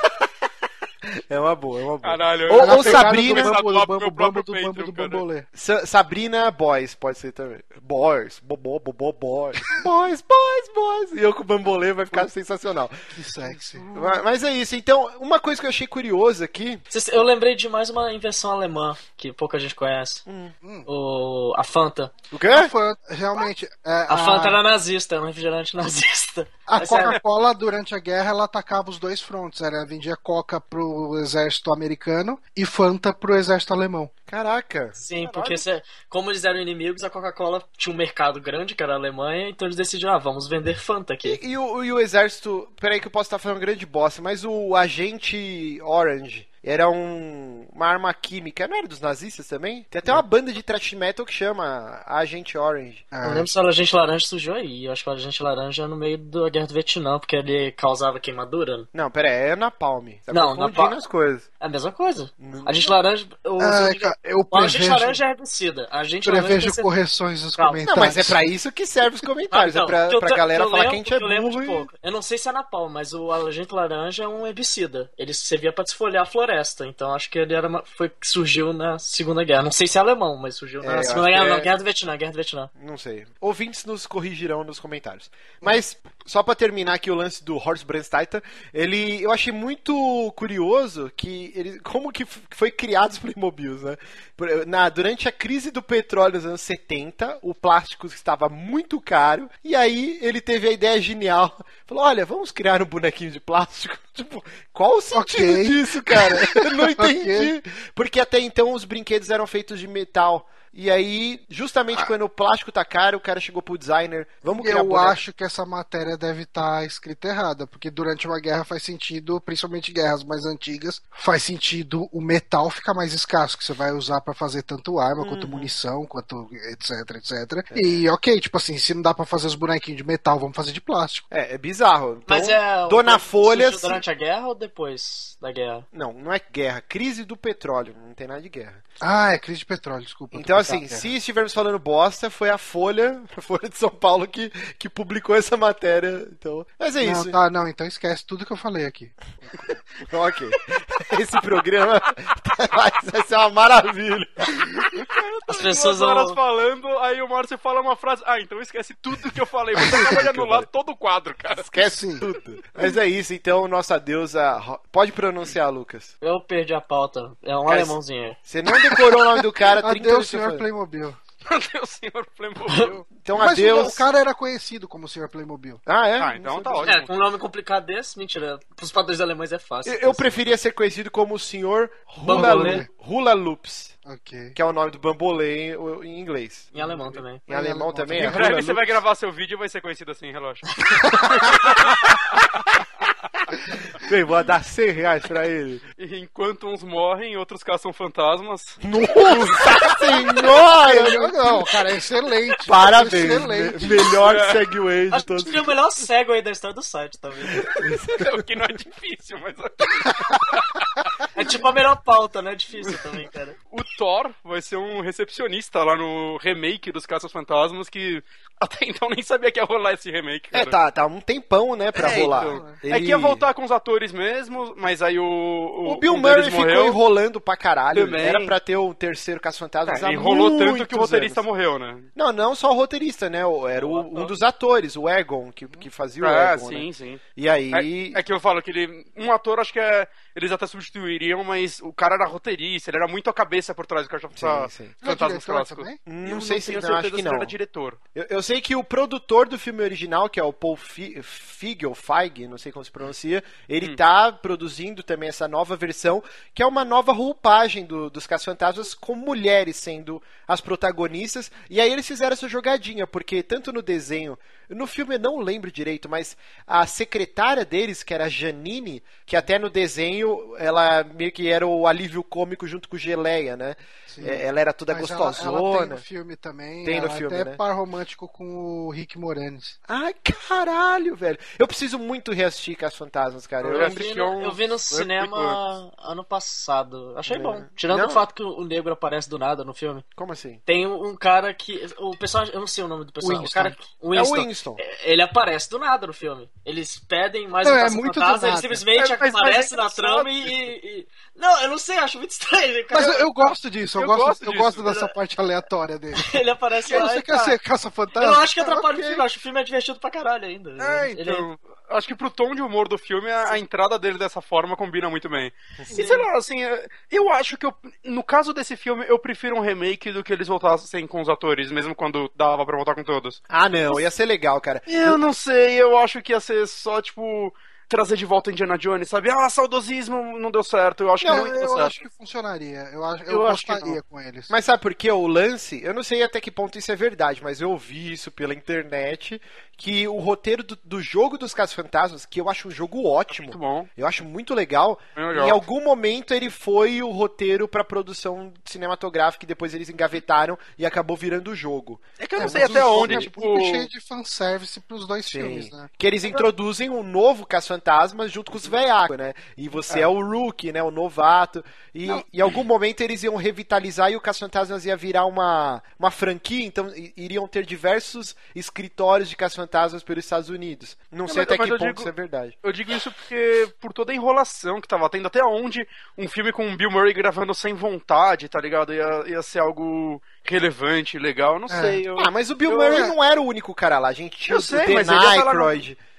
É uma boa, é uma boa. Caralho, Ou- ou Sabrina- do bambu, do bambu, próprio do bambu, do bambolê. Sa- Sabrina Boys, pode ser também. Boys, bobó, bobó, boys. Boys, boys, boys. E eu com o bambolê vai ficar sensacional. Que sexy. Ma- Mas é isso. Então, uma coisa que eu achei curiosa aqui. Eu lembrei de mais uma invenção alemã que pouca gente conhece. Hum. O, a Fanta. O quê? A Fanta, realmente, é, A Fanta era nazista, era um refrigerante nazista. A Mas é- Coca-Cola, durante a guerra, ela atacava os dois frontes. Ela vendia Coca pro exército americano e Fanta pro exército alemão. Caraca. Sim, porque se- como eles eram inimigos, a Coca-Cola tinha um mercado grande, que era a Alemanha, então eles decidiram, ah, vamos vender Fanta aqui. E, e o, e o exército. Peraí, que eu posso estar falando grande bosta, mas o agente Orange. Era um, uma arma química, não era dos nazistas também? Tem até uma banda de thrash metal que chama Agente Orange. É, Eu lembro se o Agente Laranja surgiu aí. Eu acho que o Agente Laranja é no meio da Guerra do Vietnã, porque ele causava queimadura. Não, pera aí, é Napalm. Tá Não, Napalm- as coisas. É a mesma coisa. Não. Agente Laranja. O, É, cara, eu o Agente prevejo, Laranja é herbicida. A Laranja prevejo ser- correções nos Calma. Não, comentários. mas é pra isso que serve os comentários. Ah, então, é pra, que eu pra galera eu falar lembro- que a gente é eu lembro de burro. e- pouco. Eu não sei se é napalm, mas o agente laranja é um herbicida. Ele servia pra desfolhar a floresta. Então acho que ele era uma- foi que surgiu na Segunda Guerra. Não sei se é alemão, mas surgiu É, na eu Segunda Guerra, que não. é- Guerra do Vietnã, Guerra do Vietnã. Não sei. Ouvintes nos corrigirão nos comentários. Mas, só pra terminar aqui o lance do Horst Brandstetter, ele, eu achei muito curioso que ele, como que foi criado os Playmobils, né? Na, durante a crise do petróleo nos anos 70, o plástico estava muito caro, e aí ele teve a ideia genial. Falou, olha, vamos criar um bonequinho de plástico. Tipo, qual o sentido Ok. disso, cara? Eu não entendi. Ok. Porque até então os brinquedos eram feitos de metal. E aí, justamente quando o plástico tá caro, o cara chegou pro designer, vamos criar Eu boneco. acho que essa matéria deve estar escrita errada, porque durante uma guerra faz sentido, principalmente guerras mais antigas, faz sentido o metal ficar mais escasso, que você vai usar pra fazer tanto arma, quanto Uhum. munição, quanto etc, etc. É. E ok, tipo assim, se não dá pra fazer os bonequinhos de metal, vamos fazer de plástico. É, é bizarro. Então, Mas é. Dona Folha. durante a guerra ou depois da guerra? Não, não é guerra, crise do petróleo, não tem nada de guerra. Ah, é crise de petróleo, desculpa. Então, assim, se estivermos falando bosta, foi a Folha, a Folha de São Paulo que, que publicou essa matéria. Então, mas é Não, isso. tá, não, então esquece tudo que eu falei aqui. Ok. Esse programa vai, ser uma maravilha. As Duas pessoas horas vão. falando, aí o Márcio fala uma frase. Ah, então esquece tudo que eu falei. Você acaba de anular todo o quadro, cara. Esquece Sim. tudo. Mas é isso, então, nossa deusa. Pode pronunciar, Lucas. Eu perdi a pauta. É um alemãozinho. Você não decorou o nome do cara, 30 Adeus, senhor. Playmobil. Meu Deus, senhor Playmobil. Então, Mas o- adeus. o cara era conhecido como senhor Playmobil. Ah, é? Ah, então tá ótimo. É, com um nome complicado desse, mentira. Pros padrões alemães é fácil. Eu, eu preferia ser conhecido como o senhor Hula. Hula Loops, Ok. que é o nome do bambolê em, em inglês. Em alemão também. Em Em alemão alemão também Em é breve Hula você vai gravar seu vídeo e vai ser conhecido assim, relógio. Bem, vou dar 100 reais pra ele. E enquanto uns morrem, outros caçam fantasmas. Nossa senhora! Não, não, cara, é excelente. Parabéns. Excelente. Me- melhor segue de Acho todos. que é o melhor cego aí da história do site, tá vendo? o que não é difícil, mas. É tipo a melhor pauta, né? É difícil também, cara. O Thor vai ser um recepcionista lá no remake dos Caças Fantasmas que até então nem sabia que ia rolar esse remake. É, Cara. tá, tá um tempão, né, pra É, rolar. então. Ele- É que ia voltar com os atores mesmo, mas aí o. O, O Bill um Murray ficou morreu. enrolando pra caralho. Também. Era pra ter o terceiro Caça-Fantasmas É, enrolou tanto que o roteirista anos. morreu, né? Não, não só o roteirista, né? o- Era o- um dos atores, o Egon, que, que fazia o Ah, Egon, sim, né? sim. E aí... É, é que eu falo que ele. Um ator, acho que é. Eles até substituiriam, mas o cara era roteirista, ele era muito a cabeça por trás do Caixa Sim, sim. Não Fantasmas Clássicos. também? Não, Eu sei se não, acho que não. era diretor. Eu, eu sei que o produtor do filme original, que é o Paul Fi- Feig, ou Feig, não sei como se pronuncia, ele tá produzindo também essa nova versão, que é uma nova roupagem do- dos Caça-Fantasmas com mulheres sendo as protagonistas. E aí eles fizeram essa jogadinha, porque tanto no desenho, no filme eu não lembro direito, mas a secretária deles, que era a Janine, que até no desenho ela meio que era o alívio cômico junto com o Geleia, né? É, Ela era toda Mas ela, gostosona. ela tem no filme também. Tem no ela filme, até né? par romântico com o Rick Moranis. Ai, caralho, velho. Eu preciso muito reassistir Caça Fantasmas, cara. Eu Eu vi, no, eu vi no cinema ano passado. Achei É. bom. Tirando Não. o fato que o negro aparece do nada no filme. Como assim? Tem um cara que. O personagem. Eu não sei o nome do personagem. Winston. O cara. O É o Winston. Winston. Ele aparece do nada no filme. Eles pedem mais Não, um é muito fantasma, ele simplesmente É, aparece é na trama e, e- Não, eu não sei, acho muito estranho. Cara. Mas eu, eu gosto disso, eu, Eu gosto, gosto eu disso. gosto dessa parte aleatória dele. Ele aparece E aí, lá. você quer tá. ser caça-fantasma? Eu não acho que atrapalha Ok. o filme, eu acho que o filme é divertido pra caralho ainda. É, Ele- então. Acho que pro tom de humor do filme, a, a entrada dele dessa forma combina muito bem. E sei lá, assim, é, eu acho que eu, no caso desse filme, eu prefiro um remake do que eles voltassem com os atores, mesmo quando dava pra voltar com todos. Ah, não, ia ser legal, cara. Eu não sei, eu acho que ia ser só, tipo, trazer de volta Indiana Jones, sabe? Ah, saudosismo não deu certo, eu acho que Não, não ia dar eu certo. acho que funcionaria. Eu, acho, eu, Eu acho que gostaria não. com eles. Mas sabe por quê? O lance, eu não sei até que ponto isso é verdade, mas eu ouvi isso pela internet, que o roteiro do, do jogo dos Casos Fantasmas, que eu acho um jogo ótimo, Muito bom. eu acho muito legal, em algum momento ele foi o roteiro pra produção cinematográfica e depois eles engavetaram e acabou virando o jogo. É que eu não É, sei até onde, é tipo. muito cheio de fanservice pros dois Sim. filmes, né? Que eles introduzem um novo Caça-Fantasmas junto com os velhacos, né? E você é. o rookie, né? O novato. E em algum momento eles iam revitalizar e o Caça-Fantasmas ia virar uma, uma franquia, então iriam ter diversos escritórios de Caça-Fantasmas pelos Estados Unidos. Não, sei mas- até mas que eu ponto digo- isso é verdade. Eu digo isso porque por toda a enrolação que tava tendo, até onde um filme com o Bill Murray gravando sem vontade, tá ligado? Ia, ia ser algo relevante, legal, eu não É. sei. Eu... Ah, mas o Bill eu- Murray não era o único cara lá. A gente tinha Eu o sei, The mas ele ia falar.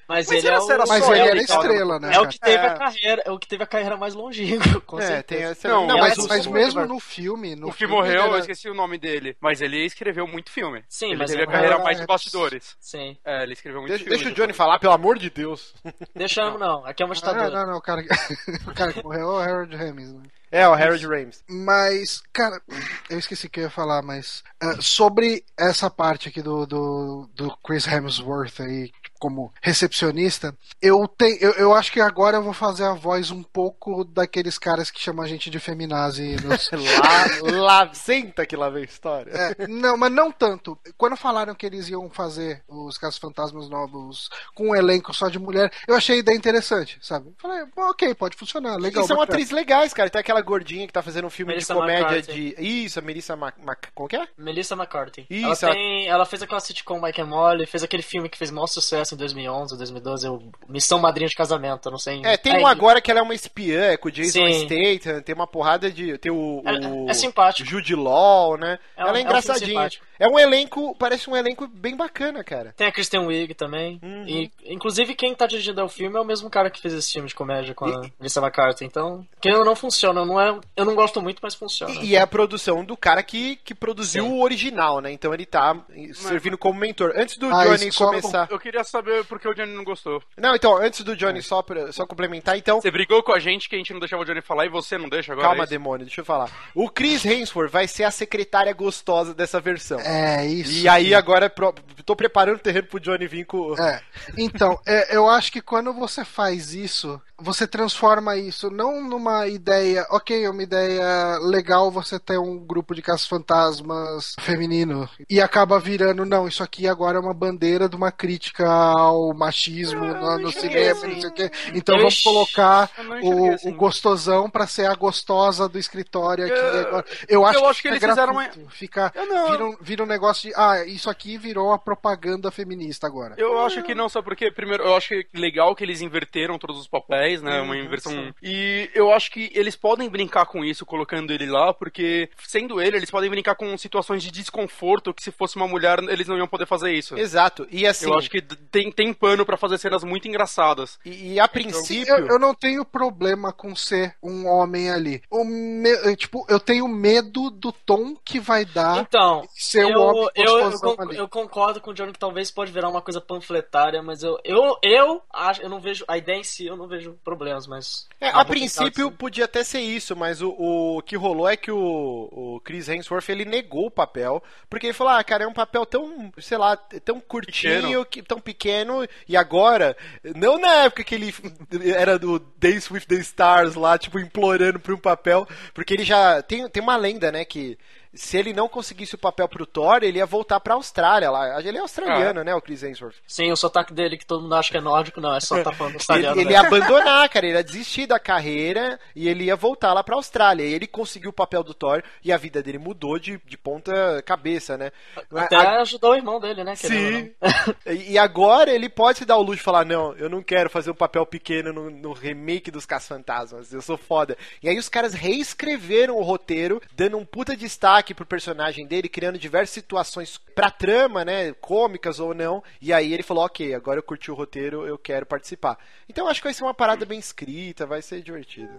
Mas, Mas ele é essa o... era Mas só ele ele, era cara. estrela, né? É o que teve É. a carreira, é o que teve a carreira mais longínqua, com É, certeza. tem essa... Não, Não, mas, mas, mesmo no filme. No o que filme morreu, ele eu era- esqueci o nome dele. Mas ele escreveu muito filme. Sim, ele mas teve é a carreira mais de bastidores. Sim. É, ele escreveu muito Deixa, filme. deixa o Johnny falar, pelo amor de Deus. Deixamos não, aqui é uma Ah, ditadura. não, não, o cara, que- o cara que morreu é o Harold Ramis, né? É, o Harold Ramis. Mas, cara, eu esqueci o que eu ia falar, mas ah, sobre essa parte aqui do, do, do Chris Hemsworth aí, como recepcionista, eu, tenho, eu, eu acho que agora eu vou fazer a voz um pouco daqueles caras que chamam a gente de feminazi nos, Lá, lá, senta que lá vem a história. É, não, mas não tanto. Quando falaram que eles iam fazer os Casos Fantasmas novos com um elenco só de mulher, eu achei a ideia interessante, sabe? Falei, "Pô, ok, pode funcionar, legal. e são bacana." atrizes legais, cara. Tem aquela gordinha que tá fazendo um filme Melissa de comédia McCarthy. de. Isso, a Melissa Mac... Mac... Como que é? Melissa McCarthy. Isso, ela, ela- tem, ela fez aquela sitcom Mike and Molly, fez aquele filme que fez maior sucesso em 2011, 2012, o Missão Madrinha de Casamento, eu não sei. É, tem Aí, um agora que ela é uma espiã, é com o Jason Sim. Statham, tem uma porrada de. Tem o. É- o é simpático. Jude Law, né? É um- ela é é um engraçadinha. simpático. É um elenco, parece um elenco bem bacana, cara. Tem a Kristen Wiig também. Uhum. E, inclusive, quem tá dirigindo o filme é o mesmo cara que fez esse filme de comédia com a Melissa McCarthy. Então, que não funciona. Não é, eu não gosto muito, mas funciona. E, e é a produção do cara que, que produziu Sim. o original, né? Então ele tá servindo como mentor. Antes do Ah, Johnny começar. Eu queria saber por que o Johnny não gostou. Não, então, antes do Johnny só, pra- só complementar, então. Você brigou com a gente que a gente não deixava o Johnny falar e você não deixa agora? Calma, é demônio, deixa eu falar. O Chris Hemsworth vai ser a secretária gostosa dessa versão. É, isso. E aí que- agora pro- tô preparando o terreno pro Johnny vir com. É. Então, é, eu acho que quando você faz isso, você transforma isso não numa ideia, ok, é uma ideia legal você ter um grupo de caça-fantasmas feminino e acaba virando, não, isso aqui agora é uma bandeira de uma crítica ao machismo no, no cinema, não sei o quê. Então Eu vamos colocar o, assim. o gostosão pra ser a gostosa do escritório aqui Eu- agora. Eu acho eu que, acho que fica eles fizeram uma- gratuito, fica, não- vira, um, vira um negócio de, ah, isso aqui virou uma propaganda feminista agora. Eu acho que não, só porque, primeiro, eu acho que é legal que eles inverteram todos os papéis, né? Uma inversão. E eu acho que eles podem brincar com isso, colocando ele lá, porque, sendo ele, eles podem brincar com situações de desconforto que se fosse uma mulher, eles não iam poder fazer isso. Exato. E assim, Eu acho que tem, tem pano pra fazer cenas muito engraçadas. e, e a Sim, princípio. eu, eu não tenho problema com ser um homem ali. O me- eh, tipo, eu tenho medo do tom que vai dar Então, ser um eu, homem eu, eu, eu concordo com o Johnny que talvez pode virar uma coisa panfletária, mas eu, eu, eu acho, eu não vejo, a ideia em si eu não vejo problemas, mas... É, Ah, a princípio tentar, podia até ser isso, mas o, o que rolou é que o, o Chris Hemsworth ele negou o papel, porque ele falou, ah, cara, é um papel tão, sei lá, tão curtinho, que, tão pequeno, e agora, não na época que ele era do Days with the Stars lá, tipo, implorando por um papel, porque ele já, tem, tem uma lenda, né, que se ele não conseguisse o papel pro Thor, ele ia voltar pra Austrália lá, ele é australiano, né, o Chris Hemsworth. Sim, o sotaque dele que todo mundo acha que é nórdico, não, é só tá falando Ele, italiano. ele né? ia abandonar, cara, ele ia desistir da carreira e ele ia voltar lá pra Austrália. E ele conseguiu o papel do Thor e a vida dele mudou de, de ponta cabeça, né? Até A- ajudou o irmão dele, né? Sim. E e agora ele pode se dar o luxo de falar: não, eu não quero fazer um papel pequeno no, no remake dos Caça-Fantasmas, eu sou foda. E aí os caras reescreveram o roteiro, dando um puta destaque pro personagem dele, criando diversas situações pra trama, né? Cômicas ou não. E aí ele falou: ok, agora eu curti o roteiro, eu quero participar. Então eu acho que vai ser uma parada bem escrita, vai ser divertido.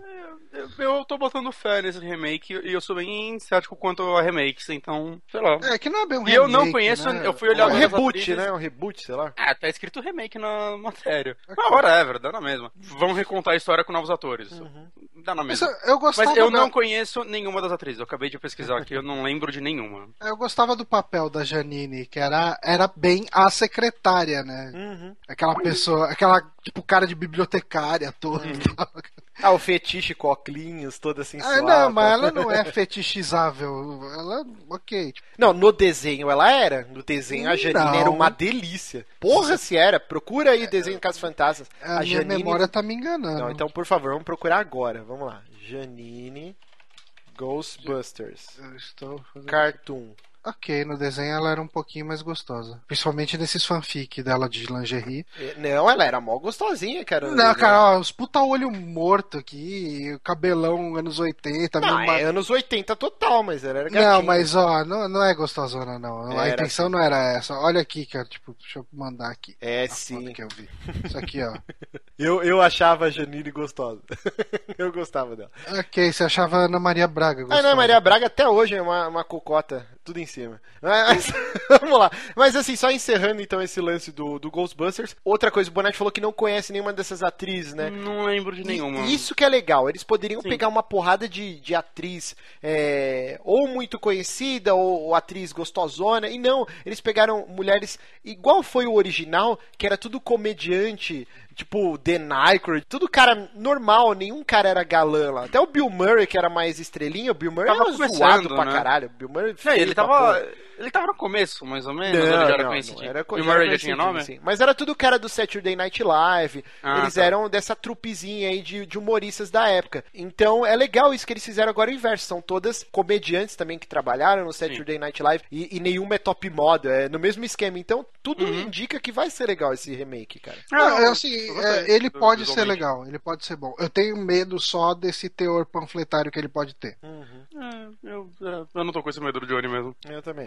Eu, eu tô botando fé nesse remake e eu sou bem cético quanto a remakes, então, sei lá. É, que não é bem um E eu não remake, conheço- né? eu fui olhar É um reboot, atrizes- né? Um reboot, sei lá. Ah, tá escrito remake na matéria. Mas whatever, dá na mesma. Vão recontar a história com novos atores. Dá na Mas mesma. eu, eu Mas eu da- não conheço nenhuma das atrizes. Eu acabei de pesquisar aqui, eu não lembro de nenhuma. Eu gostava do papel da Janine, que era, era bem a secretária, né? Uhum. Aquela pessoa, aquela, tipo, cara de bibliotecária toda. e tal. Ah, o fetiche óculos, toda assim Ah, não, mas ela não é fetichizável. Ela, ok. tipo, Não, no desenho ela era. No desenho a Janine Não. era uma delícia. Porra, se era. Procura aí desenho Casos Fantasmas. a, A, minha Janine. memória tá me enganando. Não, então por favor, vamos procurar agora. Vamos lá. Janine Ghostbusters. Eu estou fazendo- Cartoon. Ok, no desenho ela era um pouquinho mais gostosa. Principalmente nesses fanfic dela de lingerie. Não, ela era mó gostosinha, cara. Não, cara, ó, os puta olho morto aqui, o cabelão anos 80, Não, é anos 80 total, mas ela era gatinha. Não, mas ó, não, não é gostosona, não. a Era intenção não era essa. Olha aqui, cara, tipo, deixa eu mandar aqui. É a foto sim. que eu vi. Isso aqui, ó. Eu, eu achava a Janine gostosa. eu gostava dela. ok, você achava a Ana Maria Braga gostosa. não, Maria Braga até hoje é uma, uma cocota, tudo em cima. Mas, vamos lá. Mas assim, só encerrando então esse lance do, do Ghostbusters. Outra coisa, o Bonatti falou que não conhece nenhuma dessas atrizes, né? Não lembro de nenhuma. E Isso que é legal. Eles poderiam Sim. pegar uma porrada de, de atriz é, ou muito conhecida ou, ou atriz gostosona. E não, eles pegaram mulheres igual foi o original, que era tudo comediante. Tipo, Dan Aykroyd, tudo cara normal, nenhum cara era galã lá. Até o Bill Murray, que era mais estrelinha, o Bill Murray Tava era zoado pra né? caralho. O Bill Murray ele pra tava. Ele tava no começo, mais ou menos. Não, ou ele já era não, conhecidinho. não, era co- E o Murray já tinha nome? sim. Mas era tudo cara do Saturday Night Live. Ah, eles tá. eram dessa trupezinha aí de, de humoristas da época. Então é legal isso que eles fizeram agora o inverso. São todas comediantes também que trabalharam no Saturday Night Live e, e nenhuma é top model. É no mesmo esquema. Então tudo Uhum. indica que vai ser legal esse remake, cara. Não, é eu- assim, é, ele pode ser legal, ele pode ser bom. Eu tenho medo só desse teor panfletário que ele pode ter. É, eu, é, eu não tô com esse medo do Johnny mesmo. Eu também.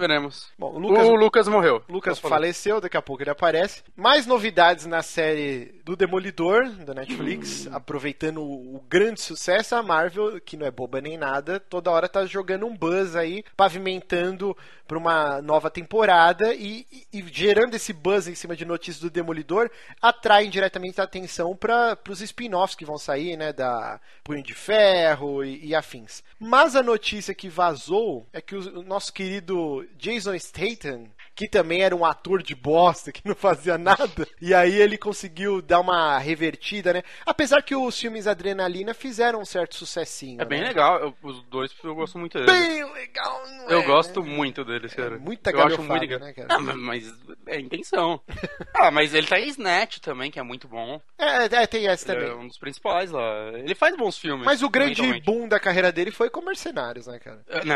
Bom, o O Lucas, Lucas, morreu. Lucas faleceu, daqui a pouco ele aparece. Mais novidades na série do Demolidor, da Netflix. Aproveitando o, o grande sucesso, a Marvel, que não é boba nem nada, toda hora tá jogando um buzz aí, pavimentando pra uma nova temporada e, e- e gerando esse buzz em cima de notícias do Demolidor, atrai diretamente a atenção para os spin-offs que vão sair, né, da Punho de Ferro e, e afins. Mas a notícia que vazou vazou é que o, o nosso querido Jason Statham, que também era um ator de bosta, que não fazia nada, e aí ele conseguiu dar uma revertida, né? Apesar que os filmes Adrenalina fizeram um certo sucessinho. É bem né? legal. eu- os dois eu gosto muito deles. Bem legal, não Eu é, gosto né? muito deles, cara. muita eu acho muito engra- né, cara? Ah, mas, é intenção. ah, mas ele tá em Snatch também, que é muito bom. É, é, tem essa Ele também. é um dos principais lá. Ele faz bons filmes. Mas o grande boom da carreira dele foi com Mercenários, né, cara? É, Não,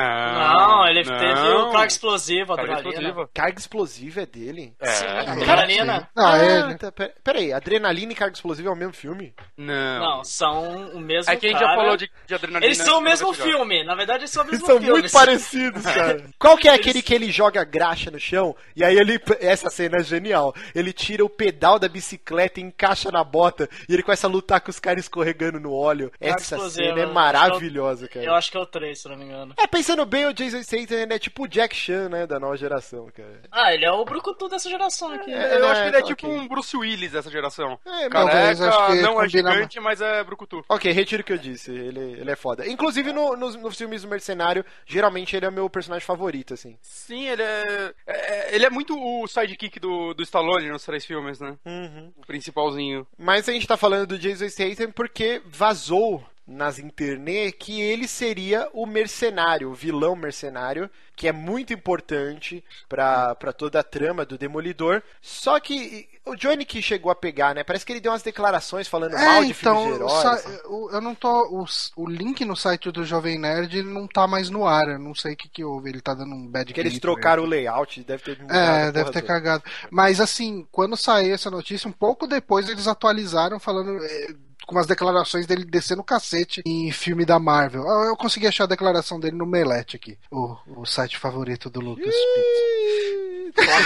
Não, ele teve não. o Carga Explosiva, Carga explosiva. Carga explosiva é dele? É, Sim, cara, Adrenalina. Ah, ele. tá, pera- peraí, Adrenalina e Carga Explosiva é o mesmo filme? Não. Não, são o mesmo É que a gente já falou de, de adrenalina. Eles são o mesmo filme. Na verdade, eles são o Eles mesmo são filme. muito parecidos, cara. Qual que é aquele que ele joga graxa no chão e aí ele. Essa cena é genial. Ele tira o pedal da bicicleta e encaixa na bota e ele começa a lutar com os caras escorregando no óleo. Carga Essa Explosiva, cena é acho maravilhosa, cara. Eu acho que é o 3, se não me engano. É, pensando bem, o Jason Statham é tipo o Jack Chan, né, da nova geração, cara. Ah, ele é o brucutu dessa geração aqui. É, Eu acho que ele é ok. tipo um Bruce Willis dessa geração. É, Careca, acho que não é gigante, mas é brucutu. Ok, retiro o que eu disse. Ele, ele é foda. Inclusive, no, nos, nos filmes do Mercenário, geralmente ele é o meu personagem favorito, assim. Sim, ele é, é- Ele é muito o sidekick do, do Stallone nos três filmes, né? O principalzinho. Mas a gente tá falando do Jason Statham porque vazou nas internet que ele seria o mercenário, o vilão mercenário, que é muito importante pra, pra toda a trama do Demolidor. Só que o Johnny que chegou a pegar, né? Parece que ele deu umas declarações falando É, mal de filmes de então, heróis. assim. eu não tô. O, o link no site do Jovem Nerd ele não tá mais no ar. Eu não sei o que, que houve. Ele tá dando um bad Que eles clip, trocaram o layout, deve ter É, deve ter toda. cagado. Mas assim, quando saiu essa notícia, um pouco depois eles atualizaram falando. Com umas declarações dele descendo o cacete em filme da Marvel. Eu consegui achar a declaração dele no Melete aqui, o, o site favorito do Lucas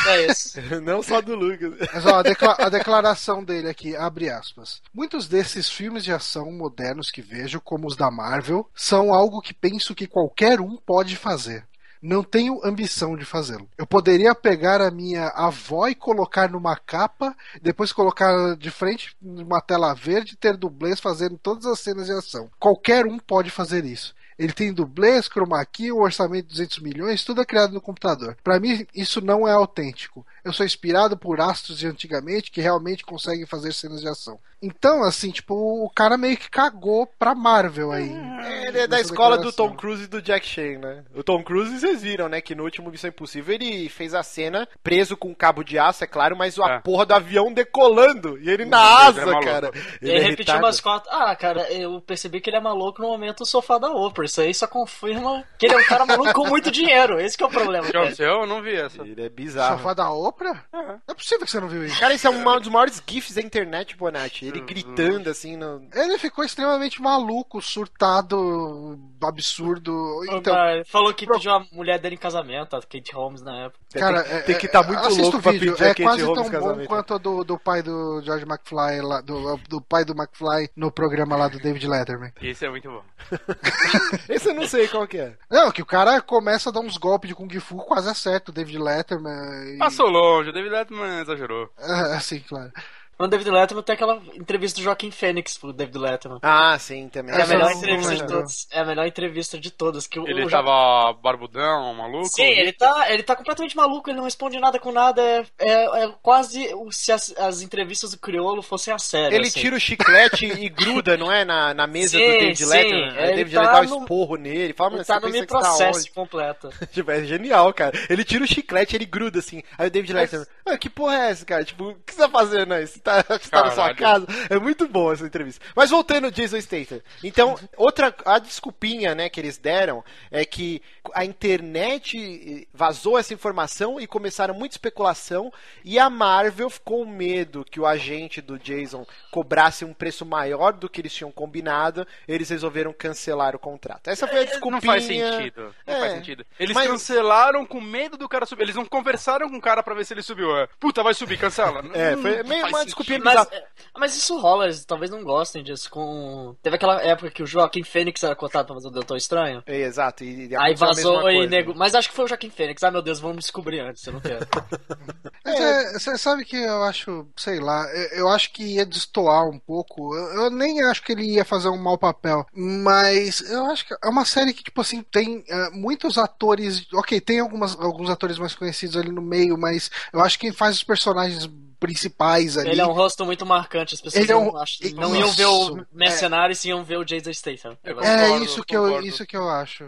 é esse. Não só do Lucas. Mas ó, a, decla- a declaração dele aqui, abre aspas. Muitos desses filmes de ação modernos que vejo, como os da Marvel, são algo que penso que qualquer um pode fazer. Não tenho ambição de fazê-lo. Eu poderia pegar a minha avó e colocar numa capa, depois colocar de frente numa tela verde ter dublês fazendo todas as cenas de ação. Qualquer um pode fazer isso. Ele tem dublês, chroma key, um orçamento de 200 milhões, tudo é criado no computador. Pra mim, isso não é autêntico. Eu sou inspirado por astros de antigamente que realmente conseguem fazer cenas de ação. Então, assim, tipo, o cara meio que cagou pra Marvel aí. É, Ele é da escola do. Tom Cruise e do Jack Chan, né? O Tom Cruise, vocês viram, né? Que no último Missão Impossível ele fez a cena preso com um cabo de aço, é claro, mas a É. porra do avião decolando. E ele na Deus, asa, é cara. Ele, é repetiu umas quatro. Ah, cara, eu percebi que ele é maluco no momento do sofá da Oprah. Isso aí só confirma que ele é um cara maluco com muito dinheiro. Esse que é o problema. Cara. Eu não vi essa. Ele é bizarro. Sofá da Oprah? Não é possível que você não viu isso. Cara, esse é um dos maiores gifs da internet, Bonatti. Ele gritando assim no. Ele ficou extremamente maluco, surtado, absurdo. Então, falou que pediu a mulher dele em casamento, a Kate Holmes na época. cara, tem, é- tem que estar tá muito assista louco o pra vídeo. pedir a É Kate quase Holmes tão bom casamento. quanto a do, do pai do George McFly, lá, do, do pai do McFly no programa lá do David Letterman. Esse é muito bom. Esse eu não sei qual que é. Não, que o cara começa a dar uns golpes de Kung Fu, quase acerta o David Letterman. E... Passou longe, o David Letterman exagerou. É, assim, claro. No David Letterman tem aquela entrevista do Joaquim Fênix pro David Letterman. Ah, sim, também. É a melhor não entrevista de todas. É a melhor entrevista de todas. Que o, Ele o tava barbudão, maluco. Sim, ele tá, ele tá completamente maluco, ele não responde nada com nada. É, é, é quase se as, as entrevistas do Criolo fossem a sério. Ele assim. tira o chiclete e gruda, não é? Na, na mesa Sim, do David sim. Letterman. Aí o Ele David tá Letterman dá um no- esporro nele. Fala, Ele tá no pensa meu que tá processo onde? completo. Tipo, é genial, cara. Ele tira o chiclete, ele gruda assim. Aí o David Letterman, ah, que porra é essa, cara? Tipo, o que você tá fazendo aí? Tá, você tá na sua casa? É muito bom essa entrevista. Mas voltando ao Jason Statham. Então, outra, a desculpinha, né, que eles deram é que a internet vazou essa informação e começaram muita especulação e a Marvel ficou com medo que o agente do Jason cobrasse um preço maior do que eles tinham combinado, eles resolveram cancelar o contrato. Essa foi a desculpinha. Não faz sentido. Não É. faz sentido. Eles Mas- cancelaram com medo do cara subir. Eles não conversaram com o cara pra ver se ele subiu. É, Puta, vai subir, cancela. É, foi meio uma sentido. Desculpinha Mas, bizarra. é, mas isso rola, eles talvez não gostem disso. Com... Teve aquela época que o Joaquim Fênix era cotado pra fazer o Doutor Estranho. É, exato. E, e Aí vazou e coisa. nego. Mas acho que foi o Joaquim Fênix. Ah, meu Deus, vamos descobrir antes, eu não quero. Mas é, você sabe que eu acho, sei lá, eu, eu acho que ia destoar um pouco. Eu, eu nem acho que ele ia fazer um mau papel, mas eu acho que é uma série que, tipo assim, tem eh, muitos atores. Ok, tem algumas, alguns atores mais conhecidos ali no meio, mas eu acho que quem faz os personagens principais ali. Ele é um rosto muito marcante, as pessoas Ele é um- não, não iam ver o é. mercenário e sim iam ver o Jason Statham. Eu É Concordo, isso que, eu, isso que eu acho.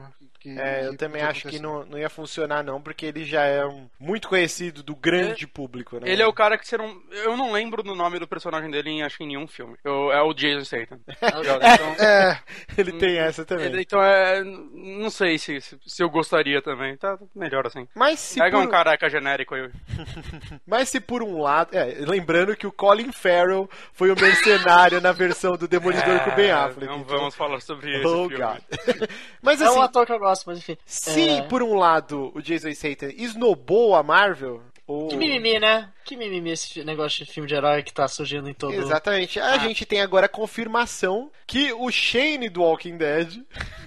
Que- É, eu que também acho que acontecer. não, não ia funcionar, não, porque ele já é um, muito conhecido do grande público, né? Ele é o cara que você não. Eu não lembro do nome do personagem dele em acho que em nenhum filme. Eu- é o Jason Statham. Então, É, Ele tem essa também. ele- então é. Não sei se, se, se eu gostaria também. Tá melhor assim. Mas se, Pega por, um careca genérico aí. mas se por um lado. é, lembrando que o Colin Farrell foi o mercenário na versão do Demolidor com o Ben Affleck. Não então- vamos falar sobre esse Oh. Mas É um assim, ator que eu gosto, mas enfim. se É. por um lado o Jason Statham esnobou a Marvel. Que mimimi, né? Que mimimi esse negócio de filme de herói que tá surgindo em todo. Exatamente. A gente tem agora a confirmação que o Shane do Walking Dead,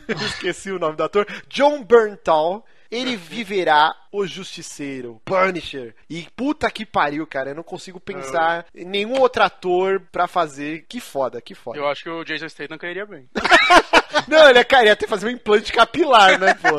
eu esqueci o nome do ator, John Berntal, ele viverá o Justiceiro, Punisher. E puta que pariu, cara, eu não consigo pensar em nenhum outro ator pra fazer. Que foda, que foda. Eu acho que o Jason Statham cairia bem. Não, ele é cara, ia ter que fazer um implante capilar, né, pô?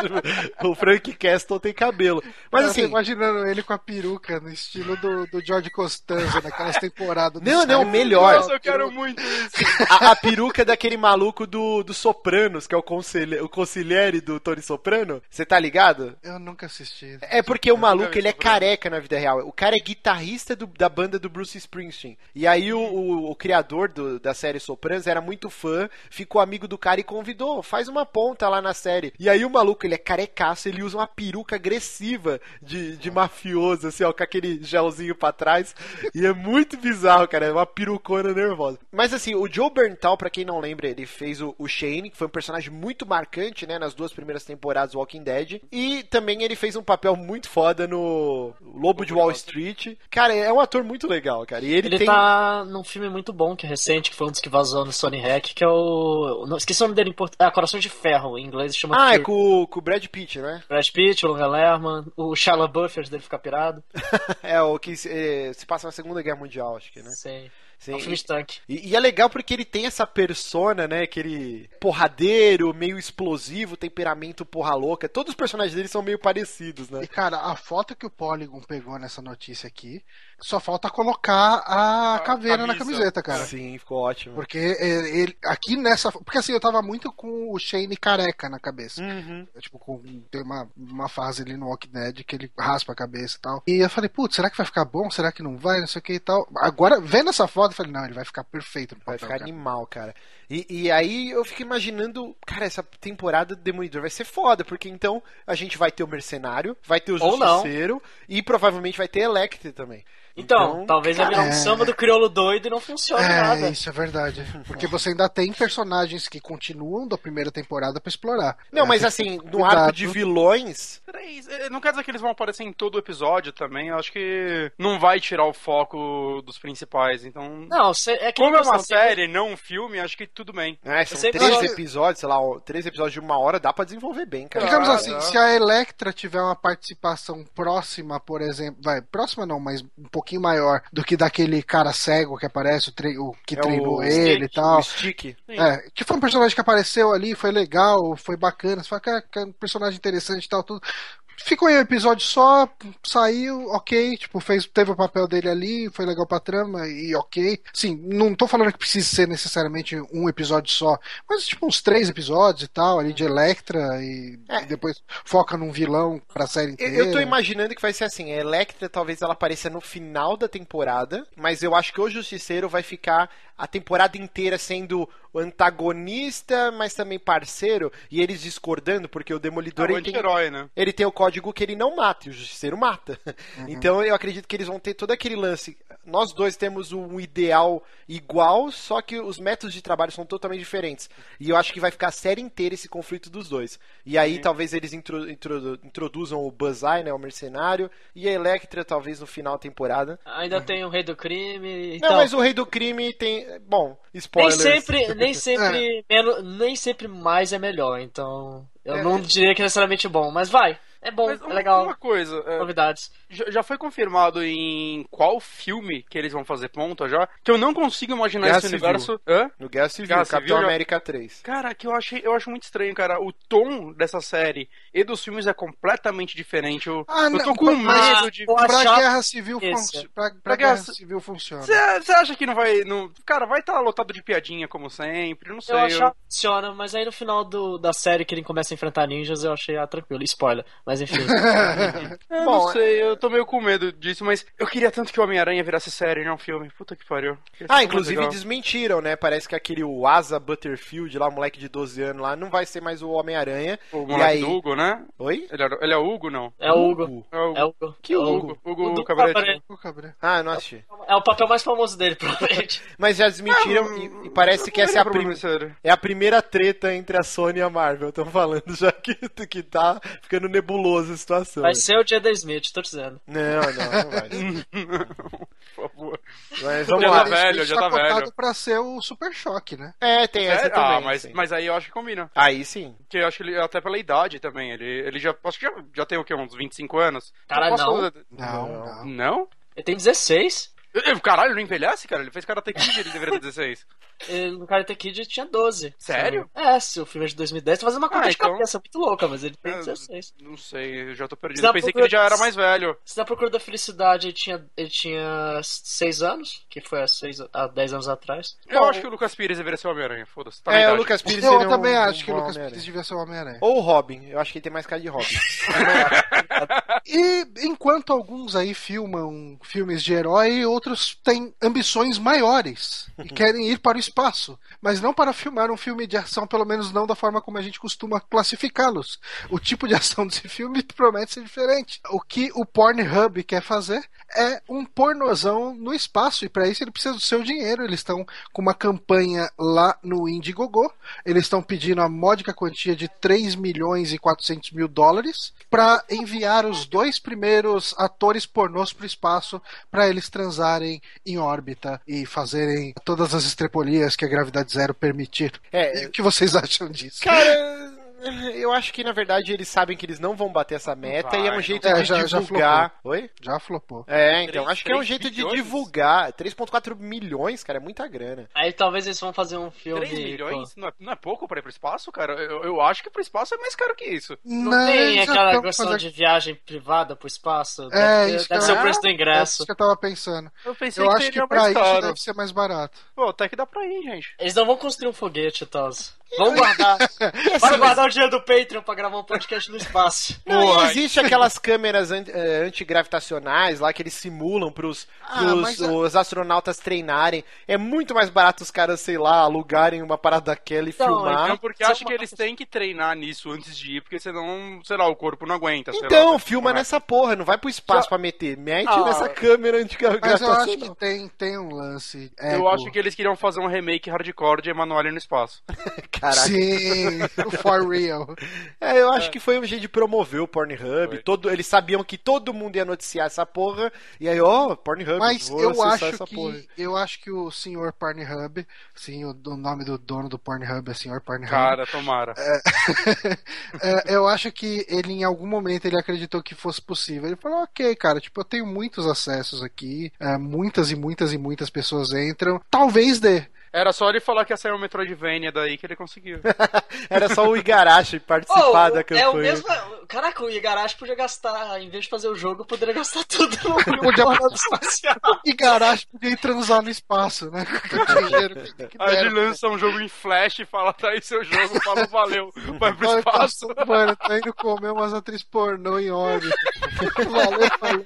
o Frank Castle tem cabelo. Mas eu tô assim, imaginando ele com a peruca no estilo do, do George Costanza naquelas temporadas. do Não, não, melhor. Nossa, eu quero muito isso. a, a peruca daquele maluco do, do Sopranos, que é o, conselhe, o conselheiro do Tony Soprano, você tá ligado? Eu nunca assisti. É porque o maluco, vi ele é Soprano. careca na vida real. O cara é guitarrista do- da banda do Bruce Springsteen. E aí o, o- o criador do- da série Sopranos era muito fã, ficou amigo do cara e convidou, faz uma ponta lá na série. E aí o maluco, ele é carecaço, ele usa uma peruca agressiva de, de mafioso, assim, ó, com aquele gelzinho pra trás. E é muito bizarro, cara, é uma perucona nervosa. Mas assim, o Joe Berntal, pra quem não lembra, ele fez o, o Shane, que foi um personagem muito marcante, né, nas duas primeiras temporadas do Walking Dead. E também ele fez um papel muito foda no Lobo de Wall Street. Cara, é um ator muito legal, cara. E ele, Ele tem. tá num filme muito bom, que é recente, que foi um dos que vazou no Sony Hack, que é o. não, esqueci o nome dele em português. Ah, Coração de Ferro, em inglês chama Ah, é com, o- com o Brad Pitt, né? Brad Pitt, o Logan Lerman, o Shia antes dele ficar pirado. é o que se, eh, se passa na Segunda Guerra Mundial, acho que, né? Sim. Sim, É um filme de tanque. E, e é legal porque ele tem essa persona, né? Aquele porradeiro, meio explosivo, temperamento porra louca. Todos os personagens dele são meio parecidos, né? E cara, a foto que o Polygon pegou nessa notícia aqui, só falta colocar a caveira na camisa. camiseta, cara. Sim, ficou ótimo. Porque é, ele, aqui nessa. Porque assim, eu tava muito com o Shane careca na cabeça. Uhum. Tipo, com, tem uma, uma fase ali no Walking Dead que ele raspa a cabeça e tal. E eu falei, putz, será que vai ficar bom? Será que não vai? Não sei o que e tal. Agora, vendo essa foto, eu falei, não, ele vai ficar perfeito no Vai papel. ficar cara. animal, cara. E, e aí eu fico imaginando, cara, essa temporada do Demolidor vai ser foda, porque então a gente vai ter o Mercenário, vai ter o Ou não. Justiceiro e provavelmente vai ter Electre também. Então, talvez vai virar um é. samba do crioulo doido e não funcione nada. É, isso é verdade. Porque você ainda tem personagens que continuam da primeira temporada pra explorar. Não, É, mas assim, no cuidado. arco de vilões, eh, Não quer dizer que eles vão aparecer em todo o episódio também. Eu acho que não vai tirar o foco dos principais. Então. Não, cê- é que Como é uma série, não um filme, acho que tudo bem. né, são sempre três episódios, sei lá, ó, três episódios de uma hora, dá pra desenvolver bem, cara. Digamos Ah, assim, se a Electra tiver uma participação próxima, por exemplo, vai, próxima não, mas um pouquinho maior do que daquele cara cego que aparece, o, tre- o que É treinou o ele e tal. Stick. É, que foi um personagem que apareceu ali, foi legal, foi bacana, você fala, cara, é um personagem interessante e tal, tudo. Ficou em um episódio só, saiu, ok, tipo, fez, teve o papel dele ali, foi legal pra trama e ok. Sim, não tô falando que precisa ser necessariamente um episódio só, mas tipo uns três episódios e tal, ali de Electra e, É. e depois foca num vilão pra série Eu, inteira. eu tô imaginando que vai ser assim, a Electra talvez ela apareça no final da temporada, mas eu acho que o Justiceiro vai ficar a temporada inteira sendo antagonista, mas também parceiro, e eles discordando, porque o Demolidor É um ele tem, né? ele tem o código que ele não mata, e o Justiceiro mata. Então eu acredito que eles vão ter todo aquele lance. Nós dois temos um ideal igual, só que os métodos de trabalho são totalmente diferentes. E eu acho que vai ficar a série inteira esse conflito dos dois. E aí talvez eles intro- intro- introduzam o Buzzeye, né, o mercenário, e a Electra talvez no final da temporada. Ainda tem o Rei do Crime. Não, Então, mas o Rei do Crime tem. Bom, nem spoilers. sempre, nem sempre, menos, nem sempre mais é melhor. Então, eu É. não diria que é necessariamente bom, mas vai. É bom, Mas é uma, legal. uma coisa, é, Novidades. já, já foi confirmado em qual filme que eles vão fazer ponta já? Que eu não consigo imaginar Guerra esse Civil. universo. Hã? No Guerra Civil, Guerra Capitão Civil já- América 3. Cara, que eu achei, eu acho muito estranho, cara. O tom dessa série e dos filmes é completamente diferente. Eu, Ah, eu não, tô com mas- medo de. Pra Guerra Civil, Esse. fun... pra, pra Pra Guerra Guerra- Civil funciona. Você acha que não vai. Não... Cara, vai estar lotado de piadinha, como sempre. Não sei. Eu eu- achava que funciona, mas aí no final do, da série que ele começa a enfrentar ninjas, eu achei ah, tranquilo. Spoiler. Mas enfim. Eu Bom, não sei, eu tô meio com medo disso, mas eu queria tanto que o Homem-Aranha virasse série, não filme. Puta que pariu. Ah, inclusive desmentiram, né? Parece que aquele o Asa Butterfield, lá, moleque de 12 anos lá, não vai ser mais o Homem-Aranha. O moleque aí. do Hugo, né? Oi? Ele, era- ele é o Hugo, não? É o Hugo. É o É o Hugo. Que É o Hugo? Hugo, O Cabrete. Cabra. Ah, não assisti. É o papel mais famoso dele, provavelmente. Mas já desmentiram e, e parece que essa é a, prim- primeira. é a primeira treta entre a Sony e a Marvel. Estão falando já que, que tá ficando nebulosa a situação. Vai ser o Jada Smith, tô dizendo. Não, não, não vai. Por favor. Mas Já vamos tá lá. velho, já tá cotado velho. pra ser o Super Choque, né? É, tem essa Sério? também. ah, mas, sim. mas aí eu acho que combina. Aí sim. Porque eu acho que ele, até pela idade também, ele, ele já, acho que já, já tem o quê, uns 25 anos? Posso- Não, Não. não. Não? Ele tem 16. Caralho, não envelhece, cara? Ele fez Karate Kid, ele deveria ter 16. Ele, no Karate Kid tinha 12. Sério? É, se o filme é de 2010, tô fazendo uma conta Ah, de então- cabeça muito louca, mas ele tem É, 16. Não sei, eu já tô perdido. Eu pensei que pra- ele já era mais velho. Se na Procura da Felicidade ele tinha, ele tinha 6 anos, que foi há, seis, há 10 anos atrás. Eu Bom, acho que o Lucas Pires deveria ser o Homem-Aranha, foda-se. Tá É, o. Lucas Pires Eu um- também um acho que o Lucas. Pires devia ser o Homem-Aranha. Ou o Robin. Eu acho que ele tem mais cara de Robin. E enquanto alguns aí filmam filmes de herói, outros têm ambições maiores e querem ir para o espaço, mas não para filmar um filme de ação, pelo menos não da forma como a gente costuma classificá-los. O tipo de ação desse filme promete ser diferente. O que o Pornhub quer fazer é um pornozão no espaço e para isso ele precisa do seu dinheiro. Eles estão com uma campanha lá no Indiegogo. Eles estão pedindo a módica quantia de 3 milhões e 400 mil dólares para enviar os dois primeiros atores pornôs para o espaço para eles transarem em órbita e fazerem todas as estrepolias que a gravidade zero permitir. É, E o que vocês acham disso? Cara, eu acho que na verdade eles sabem que eles não vão bater essa meta e é um vai, jeito não de vai. É, já- já divulgar. Oi? Já flopou. É, então, Três- acho que é um jeito de bilhões? divulgar. 3,4 milhões, cara, é muita grana. Aí talvez eles vão fazer um filme. 3 milhões? com- Não é, não é pouco pra ir pro espaço, cara? Eu, eu acho que pro espaço é mais caro que isso. Não, tem eles já aquela tão questão fazendo- de viagem privada pro espaço? É, ter- isso deve ser o preço do É ingresso. isso que eu tava pensando. Eu pensei Eu que acho que pra mais isso deve ser mais barato. Pô, até que dá pra ir, gente. Eles não vão construir um foguete, Tos. Vamos guardar. Bora guardar o dinheiro do Patreon pra gravar um podcast no espaço. Não, Porra. existe aquelas câmeras eh, antigravitacionais lá que eles simulam pros, Ah, pros mas a- os astronautas treinarem. É muito mais barato os caras, sei lá, alugarem uma parada daquela e Então, filmar. Não, porque Só acho que eles têm que treinar nisso antes de ir, porque senão, sei lá, o corpo não aguenta. sei Então, lá, filma não é. nessa porra, não vai pro espaço Já- pra meter. Mete Ah, nessa câmera Mas eu antigravitacional. acho que tem, tem um lance. Eu ego. acho que eles queriam fazer um remake hardcore de Emanuele no espaço. Caraca. Sim, o For É, eu acho que foi um jeito de promover o Pornhub. Foi. Todo, eles sabiam que todo mundo ia noticiar essa porra. E aí, ó, Pornhub. Mas vou eu acho essa porra. que eu acho que o senhor Pornhub, sim, o, o nome do dono do Pornhub é senhor Pornhub. Cara, tomara. É, eu acho que ele em algum momento ele acreditou que fosse possível. Ele falou, ok, cara, tipo, eu tenho muitos acessos aqui, é, muitas e muitas e muitas pessoas entram, talvez dê. Era só ele falar que ia sair um Metroidvania daí que ele conseguiu. Era só o Igarashi participar Oh, da campanha. é o mesmo. caraca, o Igarashi podia gastar, em vez de fazer o jogo, poderia gastar tudo no Podia- garagem podia ir transar no espaço, né? Aí ele deram. lança um jogo em flash e fala, tá aí seu jogo, fala valeu, vai pro Olha, espaço. tá- Mano, tá indo comer umas atrizes pornô em órbita. Valeu, valeu.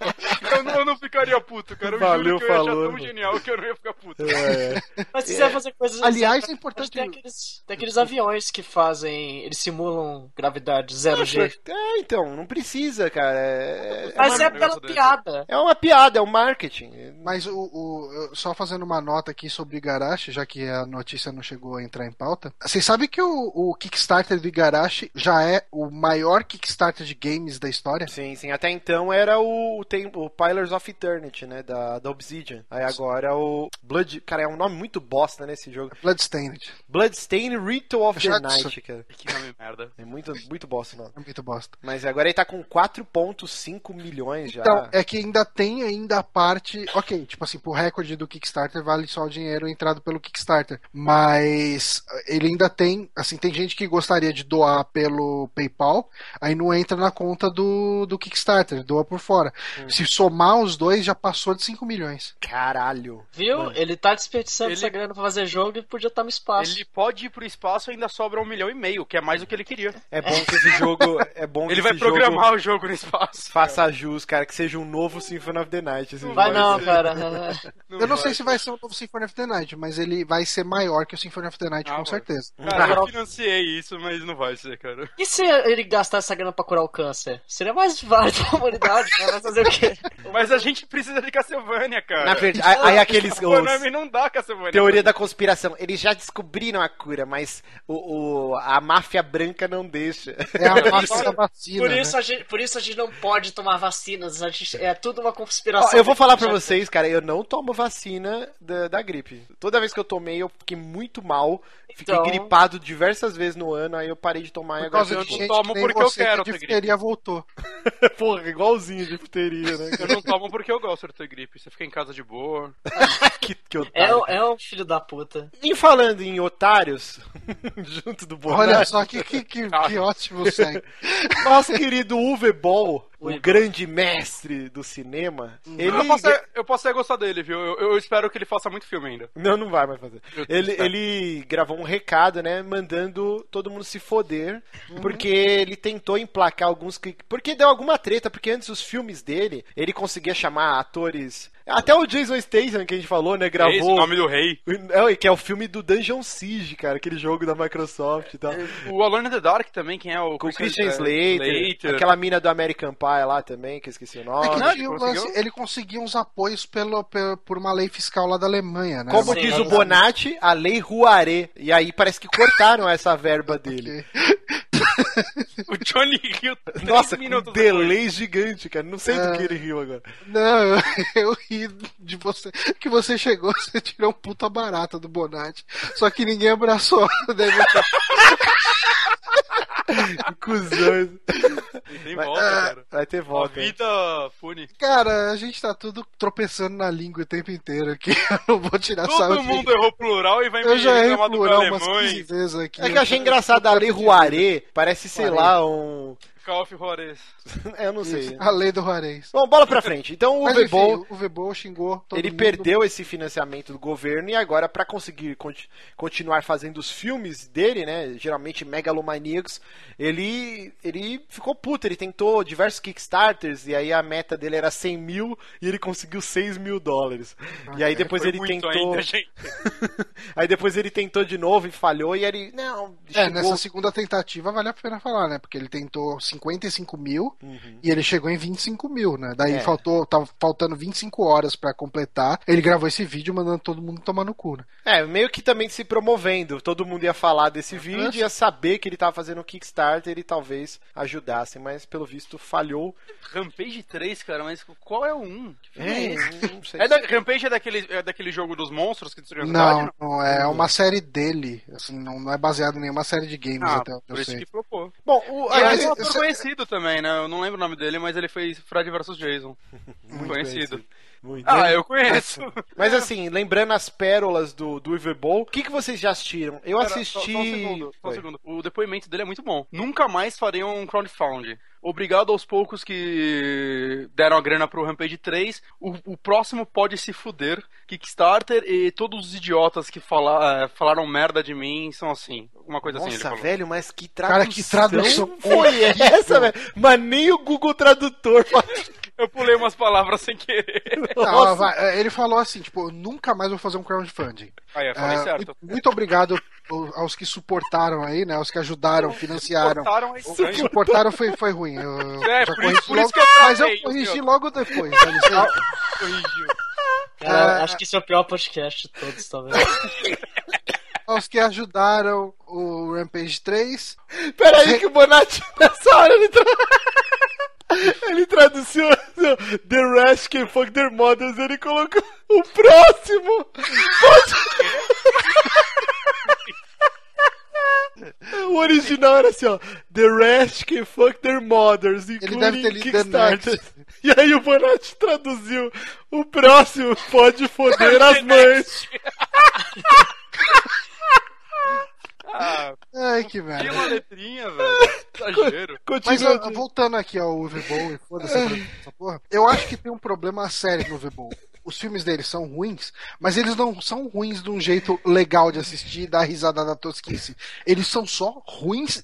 Eu não, eu não ficaria puto, cara. Eu Valeu, juro que eu ia achar falou, tão mano. genial que eu não ia ficar puto. É. Mas se fazer coisas assim, Aliás, é importante- Tem aqueles, tem aqueles aviões que fazem. Eles simulam gravidade zero G. É, então, não precisa, cara. É, é Mas uma, é pela piada. é uma piada, é um marketing. Mas o, o- só fazendo uma nota aqui sobre Igarashi, já que a notícia não chegou a entrar em pauta. Vocês sabem que o, o Kickstarter do Igarashi já é o maior Kickstarter de games da história? Sim, sim. Até então era o, o, tem, o Pillars of Eternity, né? Da, da Obsidian. Aí agora o Blood. Cara, é um nome muito bosta nesse jogo. Bloodstained. Bloodstained Ritual of the. Night, cara. Que nome merda. É muito, muito bosta o nome. É muito bosta. Mas agora ele tá com 4.5 milhões já. Então, é que ainda tem ainda a parte. Ok, tipo assim, pro recorde do Kickstarter vale só o dinheiro entrado pelo Kickstarter. Mas ele ainda tem. Assim, tem gente que gostaria de doar pelo PayPal, aí não entra na conta do, do Kickstarter, doa por fora. Hum. Se somar os dois, já passou de 5 milhões. Caralho. Viu? Ele tá desperdiçando Ele- essa grana pra fazer jogo e podia estar no espaço. Ele pode ir pro espaço e ainda sobra um milhão e meio, que é mais do que ele queria. É bom que esse jogo. É bom que Ele vai esse jogo programar o jogo no espaço. Faça jus, cara, que seja um novo Symphony of the Night. Esse Vai jogo. não, cara. eu não sei se vai ser um novo Symphony of the Night, mas ele vai ser maior que o Symphony of the Night, Ah, com vai. certeza. Cara, eu financiei isso, mas não vai ser, cara. E se ele gastar essa grana pra curar o câncer? Seria mais válido pra humanidade, né? Vai fazer o quê? Mas a gente precisa de Castlevania, cara. Na verdade, aí aqueles. O Konami os- não dá Castlevania. Teoria da conspiração. Eles já descobriram a cura, mas o, o- a máfia branca não deixa. É a da vacina. Por né? isso, a gente, por isso a gente não pode tomar vacinas. A gente, é tudo uma Ó, conspiração. eu vou falar pra Já- vocês, cara, eu não tomo vacina da, da gripe. Toda vez que eu tomei, eu fiquei muito mal. Fiquei Então- gripado diversas vezes no ano, aí eu parei de tomar e Por agora causa eu gente tomo porque eu quero que a ter difteria voltou. Porra, igualzinho de difteria, né? Eu não tomo porque eu gosto de ter gripe. Você fica em casa de boa. que, que É, otário. um- é um filho da puta. E falando em otários, junto do Bonatti, Olha só que, que, que, que ótimo sangue. nosso querido Uwe Boll, o grande mestre do cinema, ele... Eu, posso, até- eu posso até gostar dele, viu? Eu, eu espero que ele faça muito filme ainda. Não, não vai mais fazer. Ele, ele gravou um recado, né, mandando todo mundo se foder, porque ele tentou emplacar alguns... Porque deu alguma treta, porque antes os filmes dele, ele conseguia chamar atores... Até o Jason Statham, que a gente falou, né, Eis o gravou... nome do rei. É, que é o filme do Dungeon Siege, cara, aquele jogo da Microsoft e tal. O Alone in the Dark também, quem é o Com o Christian é, Slater, aquela mina do American Pie lá também, que eu esqueci o É nome. que não, ele o conseguiu? ele conseguia uns apoios pelo, pelo- por uma lei fiscal lá da Alemanha, né? Como Sim, diz é o Bonatti, a lei Rouaret. E aí parece que cortaram essa verba dele. O Johnny três Nossa, com um minutos depois. delay gigante, cara. Não sei do que ele riu agora. Não, eu, ri de você. Que você chegou, você tirou um puta barata do Bonatti. Só que ninguém abraçou. Daí você- Que cuzão. Tem volta, cara. Vai ter A volta. hein? vida pune. Cara, a gente tá tudo tropeçando na língua o tempo inteiro aqui. Eu não vou tirar Todo sarro mundo errou plural e vai Eu me já errei reclamar do plural umas alemães. 15 vezes aqui. É que eu achei engraçado a lei Rouaret. Parece, sei lá, um. Call of Juarez. Eu não sei. A lei do Juarez. Bom, bola pra frente. Então o Boll o Vebol xingou todo ele mundo. perdeu esse financiamento do governo e agora para conseguir conti- continuar fazendo os filmes dele, né, geralmente megalomaníacos, ele ele ficou puto, ele tentou diversos Kickstarters e aí a meta dele era 100 mil e ele conseguiu 6 mil dólares. e aí depois Foi ele muito tentou, ainda, gente. aí depois ele tentou de novo e falhou e ele não É, chegou- nessa segunda tentativa vale a pena falar, né? Porque ele tentou 55 mil e ele chegou em 25 mil, né? Daí Uhum. É. faltou, tava faltando 25 horas pra completar. Ele gravou esse vídeo mandando todo mundo tomar no cu, né? É, meio que também se promovendo. Todo mundo ia falar desse vídeo, ia saber que ele tava fazendo um Kickstarter e talvez ajudasse, mas pelo visto falhou. Rampage 3, cara, mas qual é o 1? Que filme É, não sei. É da, Rampage é daquele, é daquele jogo dos monstros que destruiu a Não, cidade? não, é uma série dele. Assim, não, não é baseado em nenhuma série de games, Ah, até por eu isso sei. que flopou. Bom, o, Ele é Conhecido também, né? Eu não lembro o nome dele, mas ele fez Fred vs Jason. Muito conhecido. Muito. Ah, eu conheço. Mas assim, lembrando as pérolas do, do Uwe o que, que vocês já assistiram? Eu Pera, assisti. Só, só um segundo, só um segundo. O depoimento dele é muito bom. Nunca mais fariam um crowdfunding. Obrigado aos poucos que deram a grana pro Rampage 3. O, o próximo pode se fuder. Kickstarter e todos os idiotas que fala, eh, falaram merda de mim são assim. Uma coisa assim Nossa, falou. velho, mas que tradução, Cara, que tradução foi essa, velho? Mas nem o Google Tradutor Eu pulei umas palavras sem querer. Não, vai, é, ele falou assim, tipo, eu nunca mais vou fazer um crowdfunding. Aí, eu falei É, certo. muito, obrigado ao- aos que suportaram aí, né? Aos que ajudaram, financiaram. Cortaram a O que estranho. suportaram foi, foi ruim. Eu, É, já por isso- por isso logo, que eu mas eu corrigi logo depois. Corrigiu. Cara, Ah. acho que esse é o pior podcast de todos, talvez. aos que ajudaram o Rampage 3. Pera aí que o Bonatti, nessa hora, ele, tra... ele traduziu The Rest Can Fuck Their Mothers, ele colocou o próximo. Pode... o original era assim, ó. The Rest Can Fuck Their Mothers, including Kickstarter. E aí o Bonatti traduziu o próximo pode foder as mães. Ah, Ai, que tinha merda. uma letrinha, velho. Exagero. Mas ó, voltando aqui ao Uwe Boll e foda-se essa porra, eu acho que tem um problema sério no Uwe Boll. Os filmes dele são ruins, mas eles não são ruins de um jeito legal de assistir e dar risada da tosquice. Eles são só ruins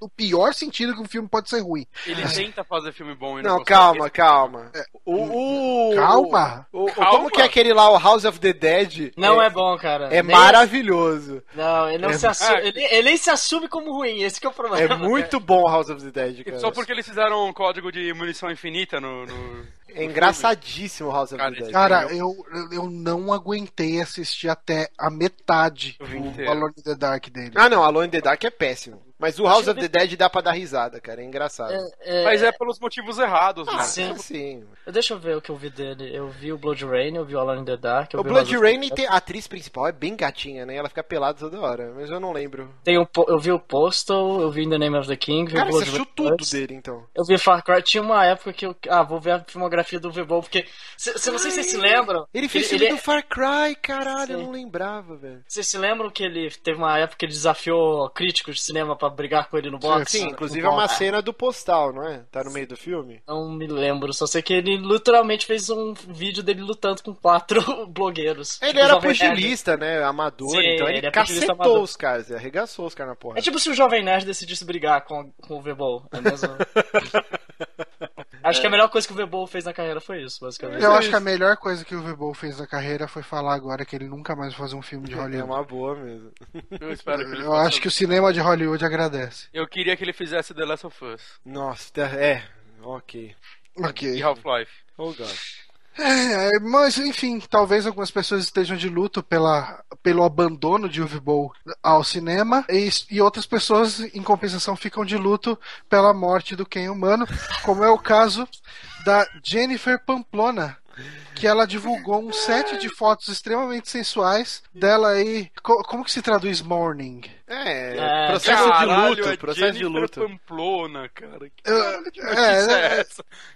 no pior sentido que um filme pode ser ruim. Ele tenta fazer filme bom e não Não, consegue. calma, calma. O, o- Calma. O, o- Calma. Como que é aquele lá, o House of the Dead? Não é, bom, cara. É Nem- maravilhoso. Não, ele não É- se assume. Ah. Ele, ele nem se assume como ruim, esse que é o problema. É muito bom o House of the Dead, cara. Só porque eles fizeram um código de munição infinita no. no- É engraçadíssimo o House of Cara, the Dead. Cara, eu, eu não aguentei assistir até a metade do. Alone in the Dark dele. Ah, não, Alone in the Dark é péssimo. Mas o House of the Dead dá pra dar risada, cara. É engraçado. É, Mas é pelos motivos errados, Ah, mano. sim. sim. Deixa eu ver o que eu vi dele. Eu vi o Blood Rain, eu vi o Alone in the Dark. Eu O vi Blood Rain tem a atriz principal, é bem gatinha, né? Ela fica pelada toda hora, mas eu não lembro. Tem o, po- eu vi o Postal, eu vi In the Name of the King, vi Cara, o você Rain tudo dele, então. Eu vi Far Cry. Tinha uma época que eu. Ah, vou ver a filmografia do Vebol, porque. Se, se- não sei se vocês se lembram. Ele fez ele, filme ele- do Far Cry, caralho, eu Sim. não lembrava, velho. Vocês se lembram que ele teve uma época que ele desafiou críticos de cinema pra brigar com ele no box? Sim, inclusive é uma cena do postal, não é? Tá no meio do filme? Não me lembro, só sei que ele literalmente fez um vídeo dele lutando com quatro blogueiros. Ele Tipo, era pugilista, né? Amador, Sim, então ele, ele é cacetou os caras, ele arregaçou os caras na porra. É tipo se o Jovem Nerd decidisse brigar com, com o Vebol. É mesmo... Acho que a melhor coisa que o Vebol fez na carreira foi isso, basicamente. Eu acho que a melhor coisa que o Uwe Boll fez na carreira foi falar agora que ele nunca mais vai fazer um filme de É Hollywood. uma boa mesmo. Eu espero que ele Eu acho que o cinema de Hollywood agradece. Eu queria que ele fizesse The Last of Us Nossa, é. Ok. e Ok. Half-Life. Oh, God. É, mas, enfim, talvez algumas pessoas estejam de luto pela, pelo abandono de Uwe Boll ao cinema e, e outras pessoas, em compensação, ficam de luto pela morte do Ken humano, como é o caso da Jennifer Pamplona, que ela divulgou um set de fotos extremamente sensuais dela aí. Co- como que se traduz morning? É, É, processo Caralho, de luto, é processo de Jennifer luto. Pamplona, cara. Que de é, é, é,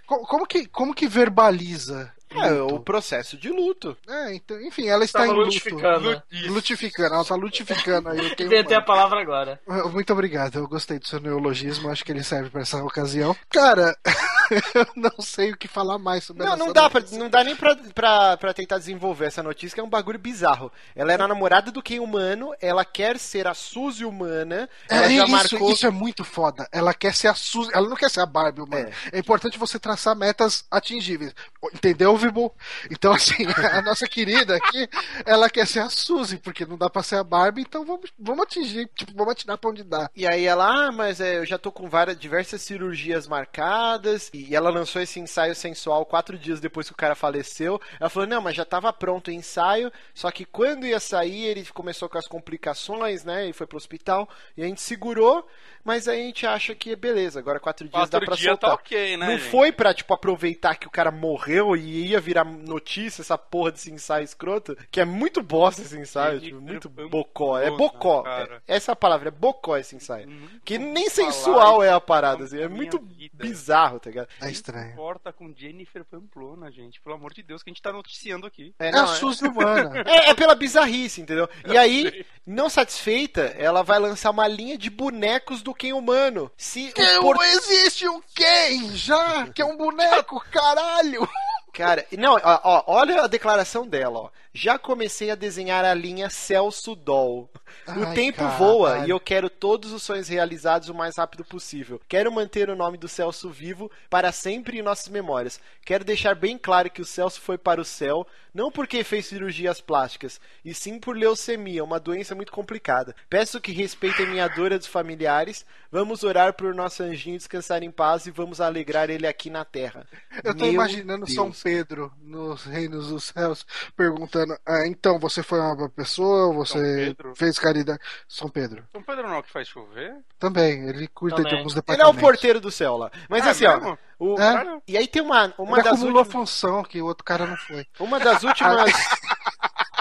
Como que, como que verbaliza? É, luto? o processo de luto. É, então, enfim, ela está Tava em luto. lutificando. né? Lutificando, ela tá lutificando aí o Ken Inventei a palavra agora. Muito obrigado, eu gostei do seu neologismo, acho que ele serve pra essa ocasião. Cara, eu não sei o que falar mais sobre Não, essa não dá, pra, não dá nem pra, pra, pra tentar desenvolver essa notícia, que é um bagulho bizarro. Ela era a namorada do Ken humano, ela quer ser a Suzy humana, ela É, já isso, marcou. isso é muito foda. Ela quer ser a Suzy, ela não quer ser a Barbie, mano. É. importante você traçar metas atingíveis. Entendeu, Vibo? Então, assim, a nossa querida aqui, ela quer ser a Suzy, porque não dá pra ser a Barbie, então vamos, vamos atingir, tipo, vamos atirar pra onde dá. E aí ela, ah, mas é, eu já tô com várias, diversas cirurgias marcadas. E ela lançou esse ensaio sensual quatro dias depois que o cara faleceu. Ela falou, não, mas já tava pronto o ensaio. Só que quando ia sair, ele começou com as complicações, né? E foi pro hospital. E a gente segurou, mas aí a gente acha que beleza, agora quatro dias dá Quatro pra dias soltar. tá ok, né? Não gente? foi pra, tipo, aproveitar que o cara morreu e ia virar notícia essa porra desse ensaio escroto, que é muito bosta esse ensaio, tipo, muito bocó. É bocó. cara. É- essa é a palavra, é bocó esse ensaio. Nunca Que nem sensual é a parada, assim, é muito vida. bizarro, tá ligado? É estranho. Importa com Jennifer Pamplona, gente. Pelo amor de Deus, que a gente tá noticiando aqui. É, É não, a Suzy humana. é- é pela bizarrice, entendeu? E aí, não satisfeita, ela vai lançar uma linha de bonecos do Ken humano. Se Não existe um Ken já, que é um boneco, caralho! Cara, não, ó, ó, olha a declaração dela, ó. Já comecei a desenhar a linha Celso Doll. O Ai, tempo caralho. voa e eu quero todos os sonhos realizados o mais rápido possível. Quero manter o nome do Celso vivo para sempre em nossas memórias. Quero deixar bem claro que o Celso foi para o céu, não porque fez cirurgias plásticas, e sim por leucemia, uma doença muito complicada. Peço que respeitem minha dor e dos familiares. Vamos orar por nosso anjinho descansar em paz e vamos alegrar ele aqui na terra. Eu tô Meu imaginando São Deus. Pedro nos reinos dos céus perguntando: ah, então você foi uma boa pessoa? Você fez caridade? São Pedro. São Pedro não é o que faz chover? Também, ele cuida Também. de alguns Ele é departamentos. o porteiro do céu lá. Mas Ah, assim, ó. mesmo? o- É. E aí tem uma, uma Ele das acumulou últimas. função que o outro cara não foi. Uma das últimas.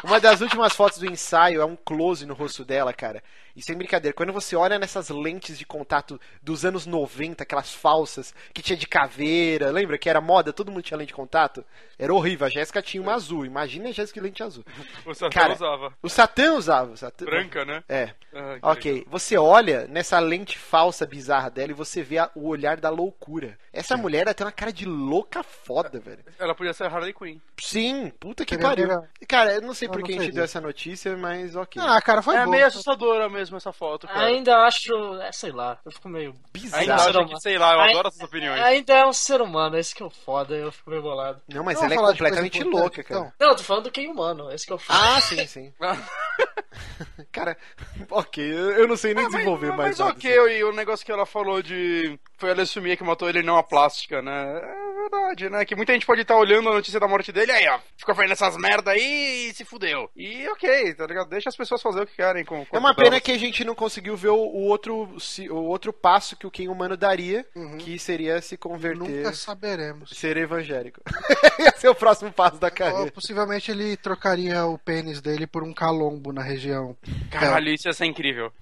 Uma das últimas fotos do ensaio é um close no rosto dela, cara. E sem brincadeira, quando você olha nessas lentes de contato dos anos 90, aquelas falsas, que tinha de caveira, lembra que era moda, todo mundo tinha lente de contato? Era horrível, a Jéssica tinha uma azul, imagina a Jéssica lente azul. O Satã Cara, usava. O Satã usava, o Satã... Branca, né? É. Ah, Ok, legal. você olha nessa lente falsa bizarra dela e você vê a- o olhar da loucura. Essa mulher ela tem uma cara de louca foda, velho. Ela podia ser a Harley Quinn. Sim, puta que pariu. Cara, eu não sei Eu por não que a gente deu essa notícia, mas ok. Ah, cara, foi é bom. meio assustadora mesmo essa foto, cara. Ainda acho. É, sei lá, eu fico meio. Bizarro. Ainda acho que, sei lá, eu Ai- adoro essas opiniões. Ainda é um ser humano, esse que é o foda, eu fico meio bolado. Não, mas Vamos ela é completamente louca, cara. então. Não, eu tô falando do quem humano, esse que é o foda. Ah, sim, sim. cara, ok, eu não sei nem Ah, desenvolver mas, mais mas nada. ok, e o negócio que ela falou de. Foi a leucemia que matou ele, não a plástica, né? É verdade, né? Que muita gente pode estar olhando a notícia da morte dele, aí, ó, fica fazendo essas merda aí e se fudeu. E ok, tá ligado? Deixa as pessoas fazer o que querem com o É uma pena delas. que a gente não conseguiu ver o, o outro, o outro passo que o Ken humano daria, que seria se converter, Nunca saberemos. ser evangélico. Esse é o próximo passo da Ou, carreira. possivelmente ele trocaria o pênis dele por um calombo na região. Caralho, isso ia ser incrível.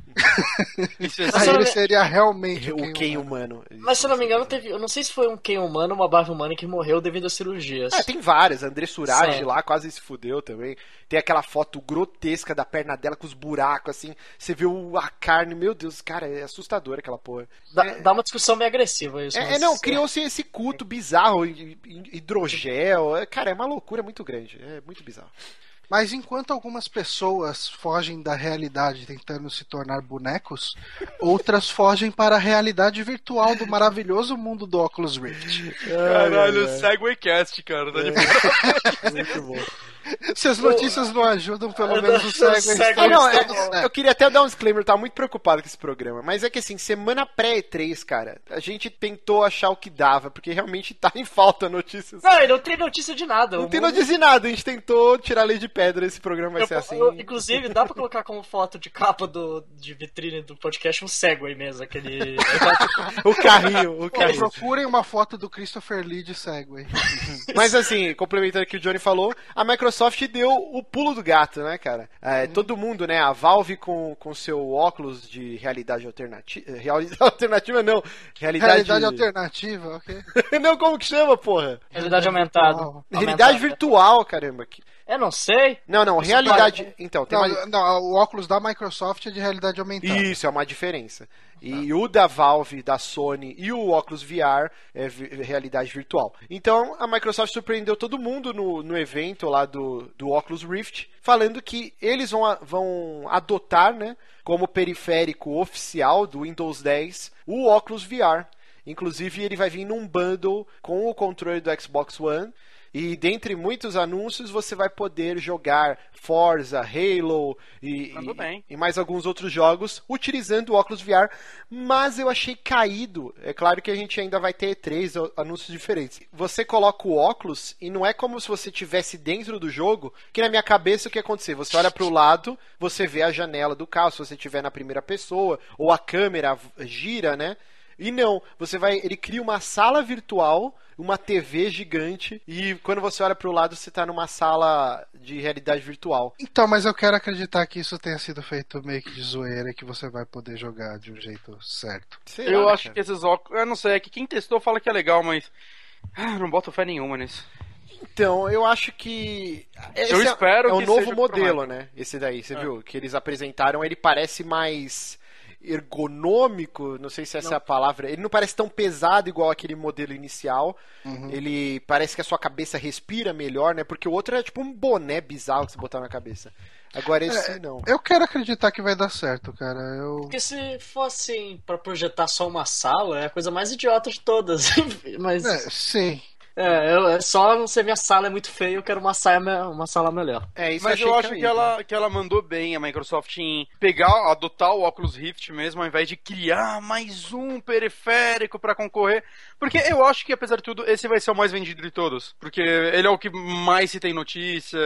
isso ia Aí ser... ele seria realmente O Ken humano. humano. Mas se eu não me engano, teve. Eu não sei se foi um quem humano ou uma Barbie humana que morreu devido a cirurgias. Ah, tem várias. André Surage Sim. lá quase se fudeu também. Tem aquela foto grotesca da perna dela com os buracos, assim. Você vê o- a carne, meu Deus, cara, é assustador aquela porra. Dá, dá uma discussão meio agressiva isso. É, mas- é, não, criou-se esse culto bizarro, hi- hi- hidrogel. é, Cara, é uma loucura muito grande. É muito bizarro. Mas enquanto algumas pessoas fogem da realidade tentando se tornar bonecos, outras fogem para a realidade virtual do maravilhoso mundo do Oculus Rift. Caralho, Segwaycast, cara. Tá de... Muito bom. Se as notícias não ajudam, pelo menos o Ah, não, é- eu queria até dar um disclaimer, eu tava muito preocupado com esse programa. Mas é que assim, semana pré-E3, cara, a gente tentou achar o que dava, porque realmente tá em falta notícias. Não, não tem notícia de nada. Não tem mundo- notícia de nada, a gente tentou tirar a lei de pedra, esse programa vai Eu- ser assim. eu- inclusive, dá pra colocar como foto de capa do, de vitrine do podcast um Segway mesmo, aquele. O carrinho, o Pô, carrinho. procurem uma foto do Christopher Lee de Segway. Mas assim, complementando o que o Johnny falou, a Microsoft deu o pulo do gato, né, cara? É, Todo mundo, né? A Valve com, com seu óculos de realidade alternativa. Realidade alternativa não. Realidade, Realidade alternativa, ok. não, como que chama, porra? Realidade aumentada. Virtual. Realidade virtual, caramba. Eu não sei. Não, não, realidade. Então, tem Não, uma... não, o óculos da Microsoft é de realidade aumentada. Isso, é uma diferença. E o da Valve, da Sony e o óculos VR é vi- realidade virtual. Então a Microsoft surpreendeu todo mundo no, no evento lá do, do Oculus Rift, falando que eles vão, vão adotar, né, como periférico oficial do Windows 10, o óculos VR. Inclusive ele vai vir num bundle com o controle do Xbox One. E dentre muitos anúncios, você vai poder jogar Forza, Halo e, Mandou e- e mais alguns outros jogos utilizando o óculos VR, mas eu achei caído. É claro que a gente ainda vai ter três anúncios diferentes. Você coloca o óculos e não é como se você estivesse dentro do jogo, que na minha cabeça o que ia acontecer? Você olha para o lado, você vê a janela do carro, se você estiver na primeira pessoa, ou a câmera gira, né? E não, você vai, ele cria uma sala virtual, uma TV gigante e quando você olha pro lado você tá numa sala de realidade virtual. Então, mas eu quero acreditar que isso tenha sido feito meio que de zoeira e que você vai poder jogar de um jeito certo. Sei Eu acho cara. que esses óculos. Eu não sei, é que quem testou fala que é legal, mas. ah, Não boto fé nenhuma nisso. Então, eu acho que. Esse Eu é- espero é, um que novo seja modelo, né? Esse daí, você É. viu? Que eles apresentaram, ele parece mais ergonômico, não sei se essa é a palavra. Ele não parece tão pesado igual aquele modelo inicial. Uhum. Ele parece que a sua cabeça respira melhor, né? Porque o outro é tipo um boné bizarro que você botar na cabeça. Agora esse É, não. Eu quero acreditar que vai dar certo, cara. Eu... Porque se fosse pra projetar só uma sala, é a coisa mais idiota de todas. Mas É, sim. É, eu, é só não ser minha sala é muito feia, eu quero uma, saia, me- uma sala melhor. É, isso Mas achei eu acho caído. que ela, que ela mandou bem a Microsoft em pegar, adotar o Oculus Rift mesmo, ao invés de criar mais um periférico pra concorrer. Porque eu acho que, apesar de tudo, esse vai ser o mais vendido de todos. Porque ele é o que mais se tem notícia,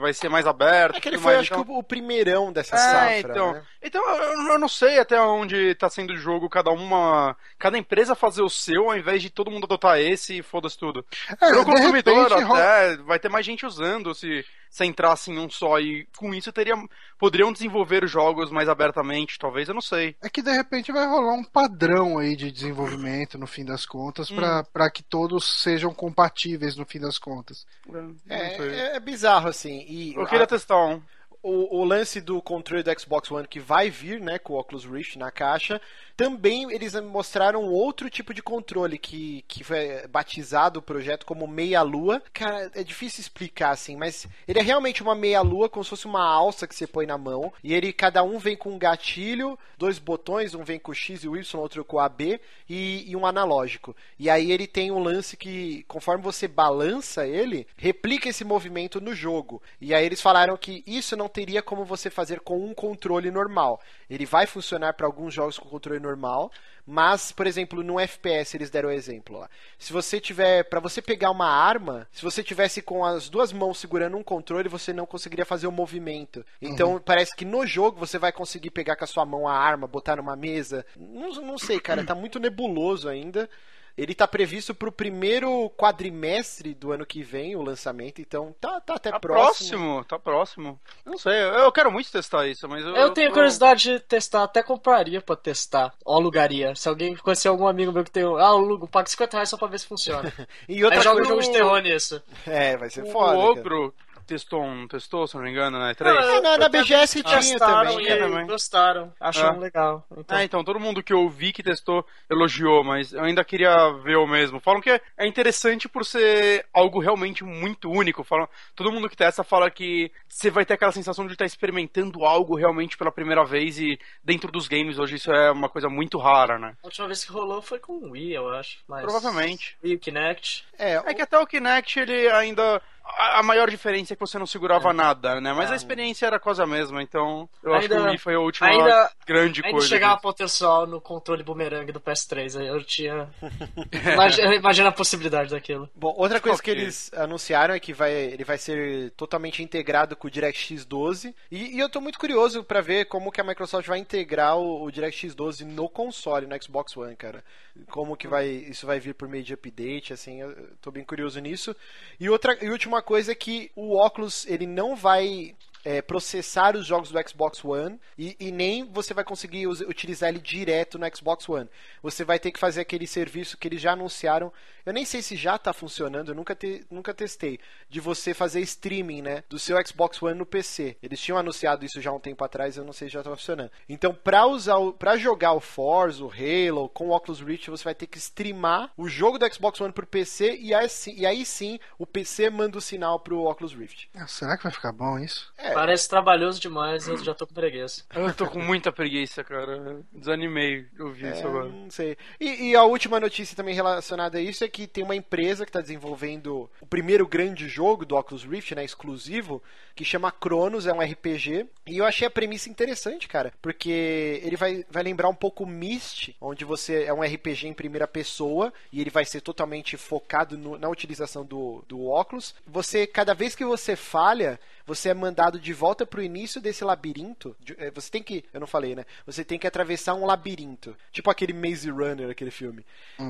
vai ser mais aberto. É que ele foi, mais, acho então- que, o, o primeirão dessa É, safra, então. né? Então, eu, eu não sei até onde tá sendo o jogo, cada uma. Cada empresa fazer o seu, ao invés de todo mundo adotar esse e foda-se tudo. É, Pro consumidor repente, até, vai ter mais gente usando se, se entrasse em um só. E com isso teria, poderiam desenvolver os jogos mais abertamente, talvez, eu não sei. É que de repente vai rolar um padrão aí de desenvolvimento no fim das contas pra Hum. para que todos sejam compatíveis no fim das contas. Sei. É, é, é bizarro, assim. E Eu queria a- testar um. o, o lance do controle do Xbox One que vai vir, né, com o Oculus Rift na caixa, também eles mostraram outro tipo de controle que, que foi batizado o projeto como meia-lua. Cara, é difícil explicar assim, mas ele é realmente uma meia-lua, como se fosse uma alça que você põe na mão. E ele, cada um vem com um gatilho, dois botões, um vem com o X e o Y, outro com o AB e, e um analógico. E aí ele tem um lance que, conforme você balança ele, replica esse movimento no jogo. E aí eles falaram que isso não teria como você fazer com um controle normal. Ele vai funcionar para alguns jogos com controle normal, mas, por exemplo, no FPS eles deram o exemplo lá. Se você tiver, para você pegar uma arma, se você tivesse com as duas mãos segurando um controle, você não conseguiria fazer o movimento. Então, parece que no jogo você vai conseguir pegar com a sua mão a arma, botar numa mesa. Não, não sei, cara, tá muito nebuloso ainda. Ele tá previsto pro primeiro quadrimestre do ano que vem, o lançamento, então tá, tá até Tá próximo. próximo, tá próximo. Não sei, eu, eu quero muito testar isso, mas eu. Eu tenho tô- curiosidade de testar, até compraria pra testar. Ou alugaria. Se alguém conhecer algum amigo meu que tem. Ah, alugo, paga 50 reais só pra ver se funciona. E Aí outra joga um coisa... jogo de terror nisso. É, vai ser O foda. cara. Testou um, testou, se não me engano, né? Três. É, na, na BGS tinha também. e também. gostaram. Acharam Ah. legal. Então, Ah, então, todo mundo que eu vi que testou elogiou, mas eu ainda queria ver o mesmo. Falam que é interessante por ser algo realmente muito único. Falam, todo mundo que testa fala que você vai ter aquela sensação de estar experimentando algo realmente pela primeira vez e dentro dos games hoje isso é uma coisa muito rara, né? a última vez que rolou foi com o Wii, eu acho. Mas... Provavelmente. Wii, o Kinect. É, É que até o Kinect ele ainda. A maior diferença é que você não segurava nada, né? Mas a experiência era quase a mesma, então eu acho que É. Ainda- o Wii foi a última ainda- grande Ainda coisa. chegava potencial no controle boomerang do PS3. Aí eu tinha. Imagina, a possibilidade daquilo. Bom, outra coisa que Ok. eles anunciaram é que vai, ele vai ser totalmente integrado com o DirectX 12. E, e eu tô muito curioso pra ver como que a Microsoft vai integrar o, o DirectX 12 no console, no Xbox One, cara. Como que vai, isso vai vir por meio de update, assim, eu tô bem curioso nisso. E outra e última coisa é que o Oculus, ele não vai é, processar os jogos do Xbox One e, e nem você vai conseguir utilizar ele direto no Xbox One. Você vai ter que fazer aquele serviço que eles já anunciaram. Eu nem sei se já está funcionando, eu nunca, te- nunca testei. De você fazer streaming, né? Do seu Xbox One no PC. Eles tinham anunciado isso já um tempo atrás, eu não sei se já está funcionando. Então, para usar, jogar o Forza, o Halo, com o Oculus Rift, você vai ter que streamar o jogo do Xbox One pro PC e aí, sim- e aí sim o PC manda o sinal pro Oculus Rift. Ah, Será que vai ficar bom isso? É. Parece trabalhoso demais, eu já tô com preguiça. Eu tô com muita preguiça, cara. Desanimei de ouvir isso É, agora. não sei. E, e a última notícia também relacionada a isso é que tem uma empresa que está desenvolvendo o primeiro grande jogo do Oculus Rift, né, exclusivo, que chama Cronos, é um RPG. E eu achei a premissa interessante, cara, porque ele vai, vai lembrar um pouco Myst, onde você é um RPG em primeira pessoa e ele vai ser totalmente focado no- na utilização do, do óculos. Você, cada vez que você falha, você é mandado de volta pro início desse labirinto. é, Você tem que. Eu não falei, né? Você tem que atravessar um labirinto. Tipo aquele Maze Runner, aquele filme.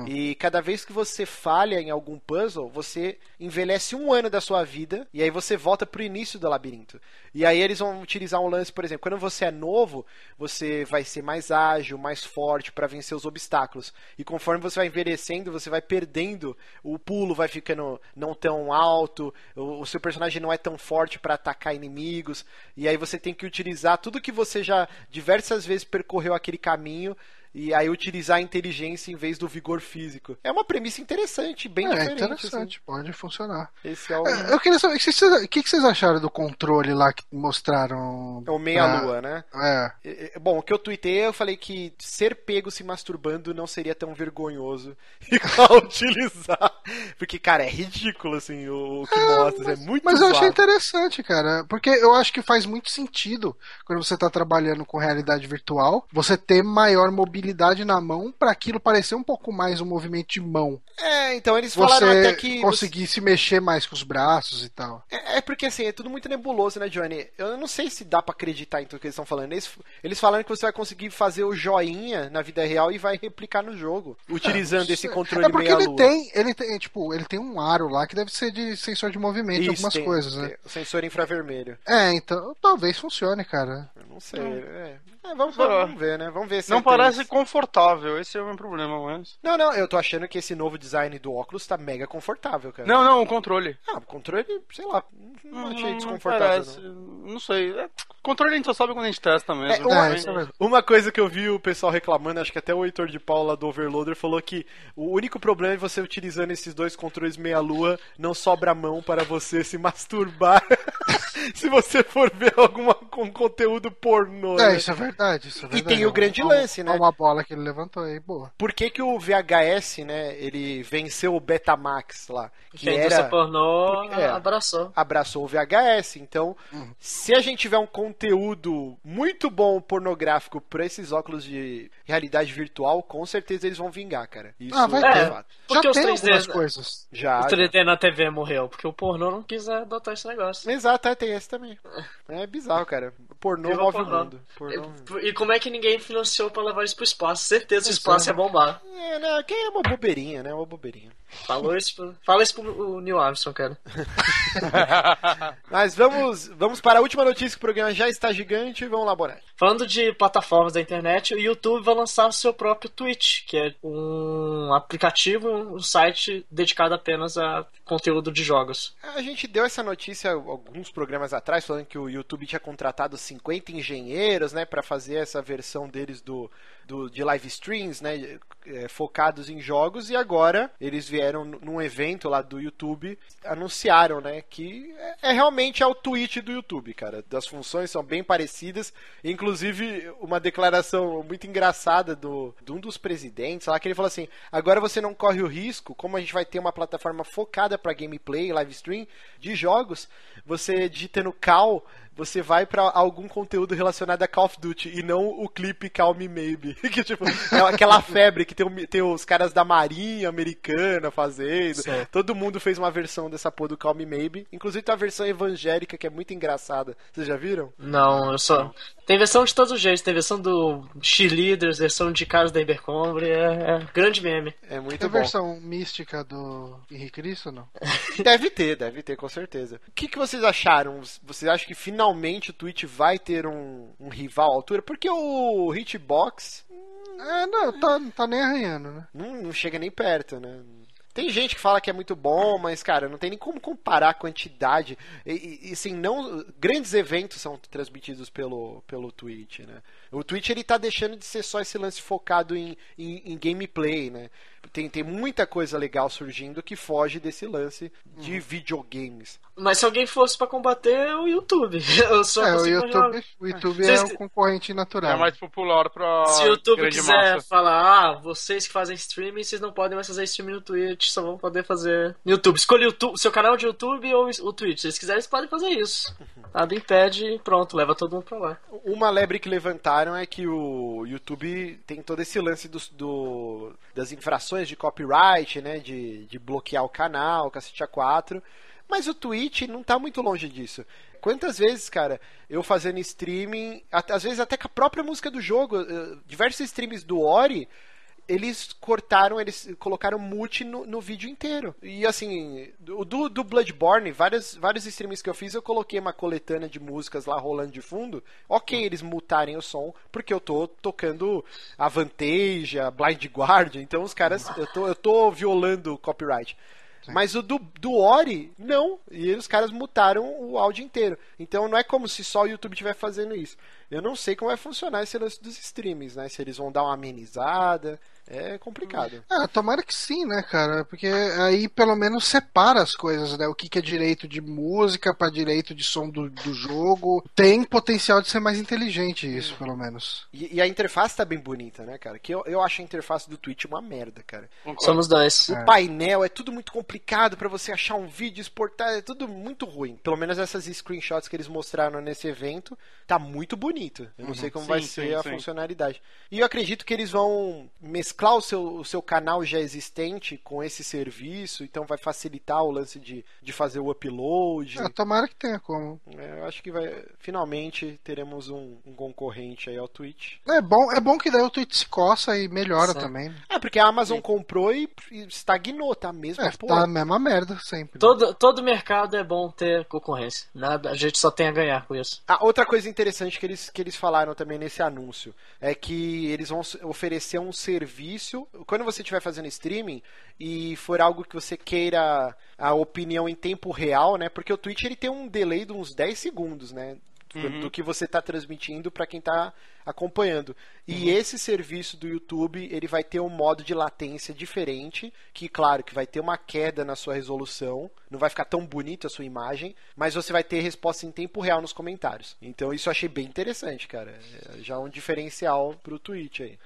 E cada vez que você falha em algum puzzle, você envelhece um ano da sua vida. E aí você volta pro início do labirinto. E aí eles vão utilizar um lance, por exemplo, quando você é novo, você vai ser mais ágil, mais forte para vencer os obstáculos. E conforme você vai envelhecendo, você vai perdendo, o pulo vai ficando não tão alto, o, o seu personagem não é tão forte para atacar E aí você tem que utilizar tudo que você já diversas vezes percorreu aquele caminho. E aí utilizar a inteligência em vez do vigor físico. É uma premissa interessante, bem É diferente. interessante, pode funcionar. assim. Esse é o, É, Eu queria saber, o que que vocês acharam do controle lá que mostraram? é o meia-lua, né? É. É, é, Bom, o que eu tuitei, eu falei que ser pego se masturbando não seria tão vergonhoso igual utilizar. Porque, cara, é ridículo, assim, o, que mostra. é muito Mas eu achei interessante, cara, porque eu acho que faz muito sentido quando você tá trabalhando com realidade virtual, você ter maior mobilidade na mão pra aquilo parecer um pouco mais um movimento de mão. É, então eles falaram Você até que. conseguir se mexer mais com os braços e tal. É, é porque assim, é tudo muito nebuloso, né, Johnny? Eu não sei se dá pra acreditar em tudo que eles estão falando. Eles, eles falaram que você vai conseguir fazer o joinha na vida real e vai replicar no jogo, utilizando esse controle É porque ele meia-lua. tem, ele tem, tipo, ele tem um aro lá que deve ser de sensor de movimento Isso, algumas tem- coisas, né? Sensor infravermelho. É, então talvez funcione, cara. Eu não sei. é. É, vamos, vamos, ver, né? Vamos ver se Não é parece confortável, esse é o meu problema, mas. Não, não, eu tô achando que esse novo design do óculos tá mega confortável, cara. Não, não, o controle. Ah, o controle, sei lá, não Não, achei desconfortável. parece. não. Não sei. É, controle a gente só sabe quando a gente testa mesmo. É, uma- É, isso verdade. Uma coisa que eu vi o pessoal reclamando, acho que até o Heitor de Paula do Overloader falou que o único problema é você utilizando esses dois controles meia-lua, não sobra mão para você se masturbar se você for ver alguma com conteúdo pornô. É, né? isso é verdade, isso é E verdade. tem o grande Uma- lance, né? Uma bola que ele levantou aí, boa. Por que, que o VHS, né, ele venceu o Betamax lá? Que Que a indústria era... pornô É. abraçou. abraçou o VHS. Então, Uhum. se a gente tiver um conteúdo muito bom pornográfico pra esses óculos de realidade virtual, com certeza eles vão vingar, cara. Isso Ah, vai é ter. Porque Já os tem 3D, algumas né? coisas. Já. O já. 3D na TV morreu, porque o pornô não quis adotar esse negócio. Exato, é, tem esse também. É bizarro, cara. Pornô Viva move o mundo. Pornô... E como é que ninguém financiou pra levar isso pro espaço? Certeza o espaço ia bombar. É, né? Que é uma bobeirinha, né? Uma bobeirinha. Falou isso. Fala isso pro Neil Armstrong, cara. Mas vamos, vamos para a última notícia que o programa já está gigante. Vamos lá, Bonatti. Falando de plataformas da internet, o YouTube vai lançar o seu próprio Twitch, que é um aplicativo, um site dedicado apenas a conteúdo de jogos. A gente deu essa notícia alguns programas atrás, falando que o YouTube tinha contratado 50 engenheiros, né, para fazer essa versão deles do, do de live streams, né, é, focados em jogos. E agora eles vieram num evento lá do YouTube, anunciaram, né, que é, é realmente é o Twitch do YouTube, cara. Das funções são bem parecidas, inclusive uma declaração muito engraçada do de um dos presidentes lá que ele falou assim: agora você não corre o risco, como a gente vai ter uma plataforma focada para gameplay, live stream de jogos, você digitando cal, você vai pra algum conteúdo relacionado a Call of Duty e não o clipe Call Me Maybe. que tipo, é aquela febre que tem, o- tem os caras da Marinha americana fazendo. Certo. Todo mundo fez uma versão dessa porra do Call Me Maybe. Inclusive tem a versão evangélica que é muito engraçada. Vocês já viram? Não, eu só. Tem versão de todos os jeitos, tem versão do Cheerleaders, versão de caras da Ibercombre, é, é grande meme. É muito Tem bom. versão mística do Henrique Cristo, não? Deve ter, deve ter, com certeza. O que, que vocês acharam? Vocês acham que finalmente o Twitch vai ter um, um rival à altura? Porque o Hitbox É, não, tá, não tá nem arranhando, né? não, não chega nem perto, né? Tem gente que fala que é muito bom, mas, cara, não tem nem como comparar a quantidade. E, e- assim, não. Grandes eventos são transmitidos pelo, pelo Twitch, né? O Twitch ele tá deixando de ser só esse lance focado em, em, em gameplay, né? Tem, tem muita coisa legal surgindo que foge desse lance de videogames. Mas se alguém fosse pra combater, é o YouTube. Eu só É, o YouTube, o YouTube Vocês- é o concorrente natural. É mais popular pra. Se o YouTube quiser massa. falar, ah, vocês que fazem streaming, vocês não podem mais fazer streaming no Twitch, só vão poder fazer no YouTube. Escolha o YouTube, seu canal de YouTube ou o Twitch. Se eles quiserem, eles podem fazer isso. Nada impede e pronto, leva todo mundo pra lá. Uma lebre que levantaram é que o YouTube tem todo esse lance dos- do, das infrações de copyright, né? De, de bloquear o canal, cacete A4. Mas o Twitch não tá muito longe disso. Quantas vezes, cara, eu fazendo streaming, às vezes até com a própria música do jogo, eh, diversos streams do Ori, eles cortaram, eles colocaram mute no, no vídeo inteiro. E assim, o do, do Bloodborne, vários, vários streams que eu fiz, eu coloquei uma coletânea de músicas lá rolando de fundo. Ok, eles mutarem o som, porque eu tô tocando a Vantage, a Blind Guardian, então os caras, eu tô, eu tô violando o copyright. Mas o do, do Ori, não. E os caras mutaram o áudio inteiro. Então não é como se só o YouTube estiver fazendo isso. Eu não sei como vai funcionar esse lance dos streams, né? Se eles vão dar uma amenizada. É complicado. Ah, tomara que sim, né, cara? Porque aí pelo menos separa as coisas, né? O que, que é direito de música para direito de som do, do jogo. Tem potencial de ser mais inteligente isso, pelo menos. E, e a interface tá bem bonita, né, cara? Que eu, eu acho a interface do Twitch uma merda, cara. Somos dois. O painel é tudo muito complicado pra você achar um vídeo, exportar, é tudo muito ruim. Pelo menos essas screenshots que eles mostraram nesse evento, tá muito bonito. Eu não sei como Sim, vai sim, ser a sim. funcionalidade. E eu acredito que eles vão mesclar o seu, o seu canal já existente com esse serviço, então vai facilitar o lance de, de fazer o upload. Ah, tomara que tenha como. É, eu acho que vai. Finalmente teremos um, um concorrente aí ao Twitch. É bom, é bom que daí o Twitch se coça e melhora Sim. também. É, porque a Amazon comprou e, e estagnou, tá mesmo? É, tá a mesma merda sempre. Todo, todo mercado é bom ter concorrência. Nada, a gente só tem a ganhar com isso. Ah, outra coisa interessante que eles, que eles falaram também nesse anúncio é que eles vão oferecer um serviço. Quando você estiver fazendo streaming e for algo que você queira a opinião em tempo real, né? Porque o Twitch ele tem um delay de uns 10 segundos, né? Do, do que você está transmitindo para quem está acompanhando. E esse serviço do YouTube, ele vai ter um modo de latência diferente, que claro, que vai ter uma queda na sua resolução, não vai ficar tão bonita a sua imagem, mas você vai ter resposta em tempo real nos comentários. Então isso eu achei bem interessante, cara. É já um diferencial pro Twitch aí.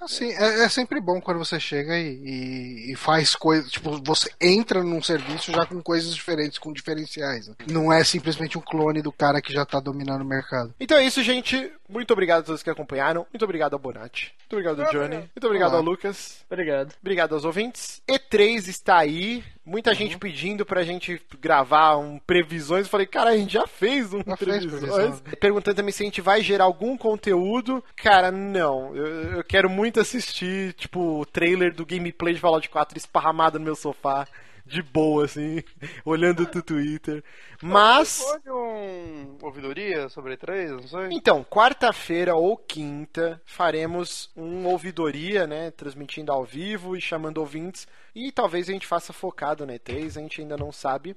Assim, é, é sempre bom quando você chega e, e- e faz coisas. Tipo, você entra num serviço já com coisas diferentes, com diferenciais. né? Não é simplesmente um clone do cara que já tá dominando o mercado. Então é isso, gente. Muito obrigado a todos que acompanharam. Muito obrigado ao Bonatti. Muito obrigado ao Johnny. Muito obrigado Olá. ao Lucas. Obrigado. Obrigado aos ouvintes. E3 está aí. Muita gente pedindo pra gente gravar um previsões. Eu falei, cara, a gente já fez um Já fez previsões. previsão. Perguntando também se a gente vai gerar algum conteúdo. Cara, não. Eu, eu quero muito assistir, tipo, o trailer do gameplay de Fallout 4 esparramado no meu sofá. De boa, assim, olhando do Twitter. Mas. Pode um ouvidoria sobre E3, não sei. Então, quarta-feira ou quinta faremos um ouvidoria, né? Transmitindo ao vivo e chamando ouvintes. E talvez a gente faça focado na E3, a gente ainda não sabe.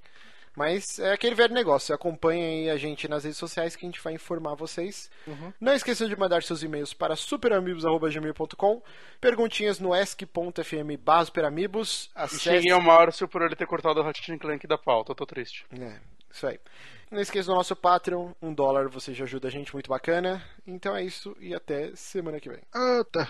Mas é aquele velho negócio. Acompanhem aí a gente nas redes sociais que a gente vai informar vocês. Não esqueçam de mandar seus e-mails para superamigos.gmail.com Perguntinhas no barra superamigos. E Acesse... xinguem ao Márcio por ele ter cortado o Ratchet Clank da pauta, eu tô triste. É, isso aí. Não esqueça do nosso Patreon, um dólar você já ajuda a gente, muito bacana. Então é isso e até semana que vem. Ah, tá.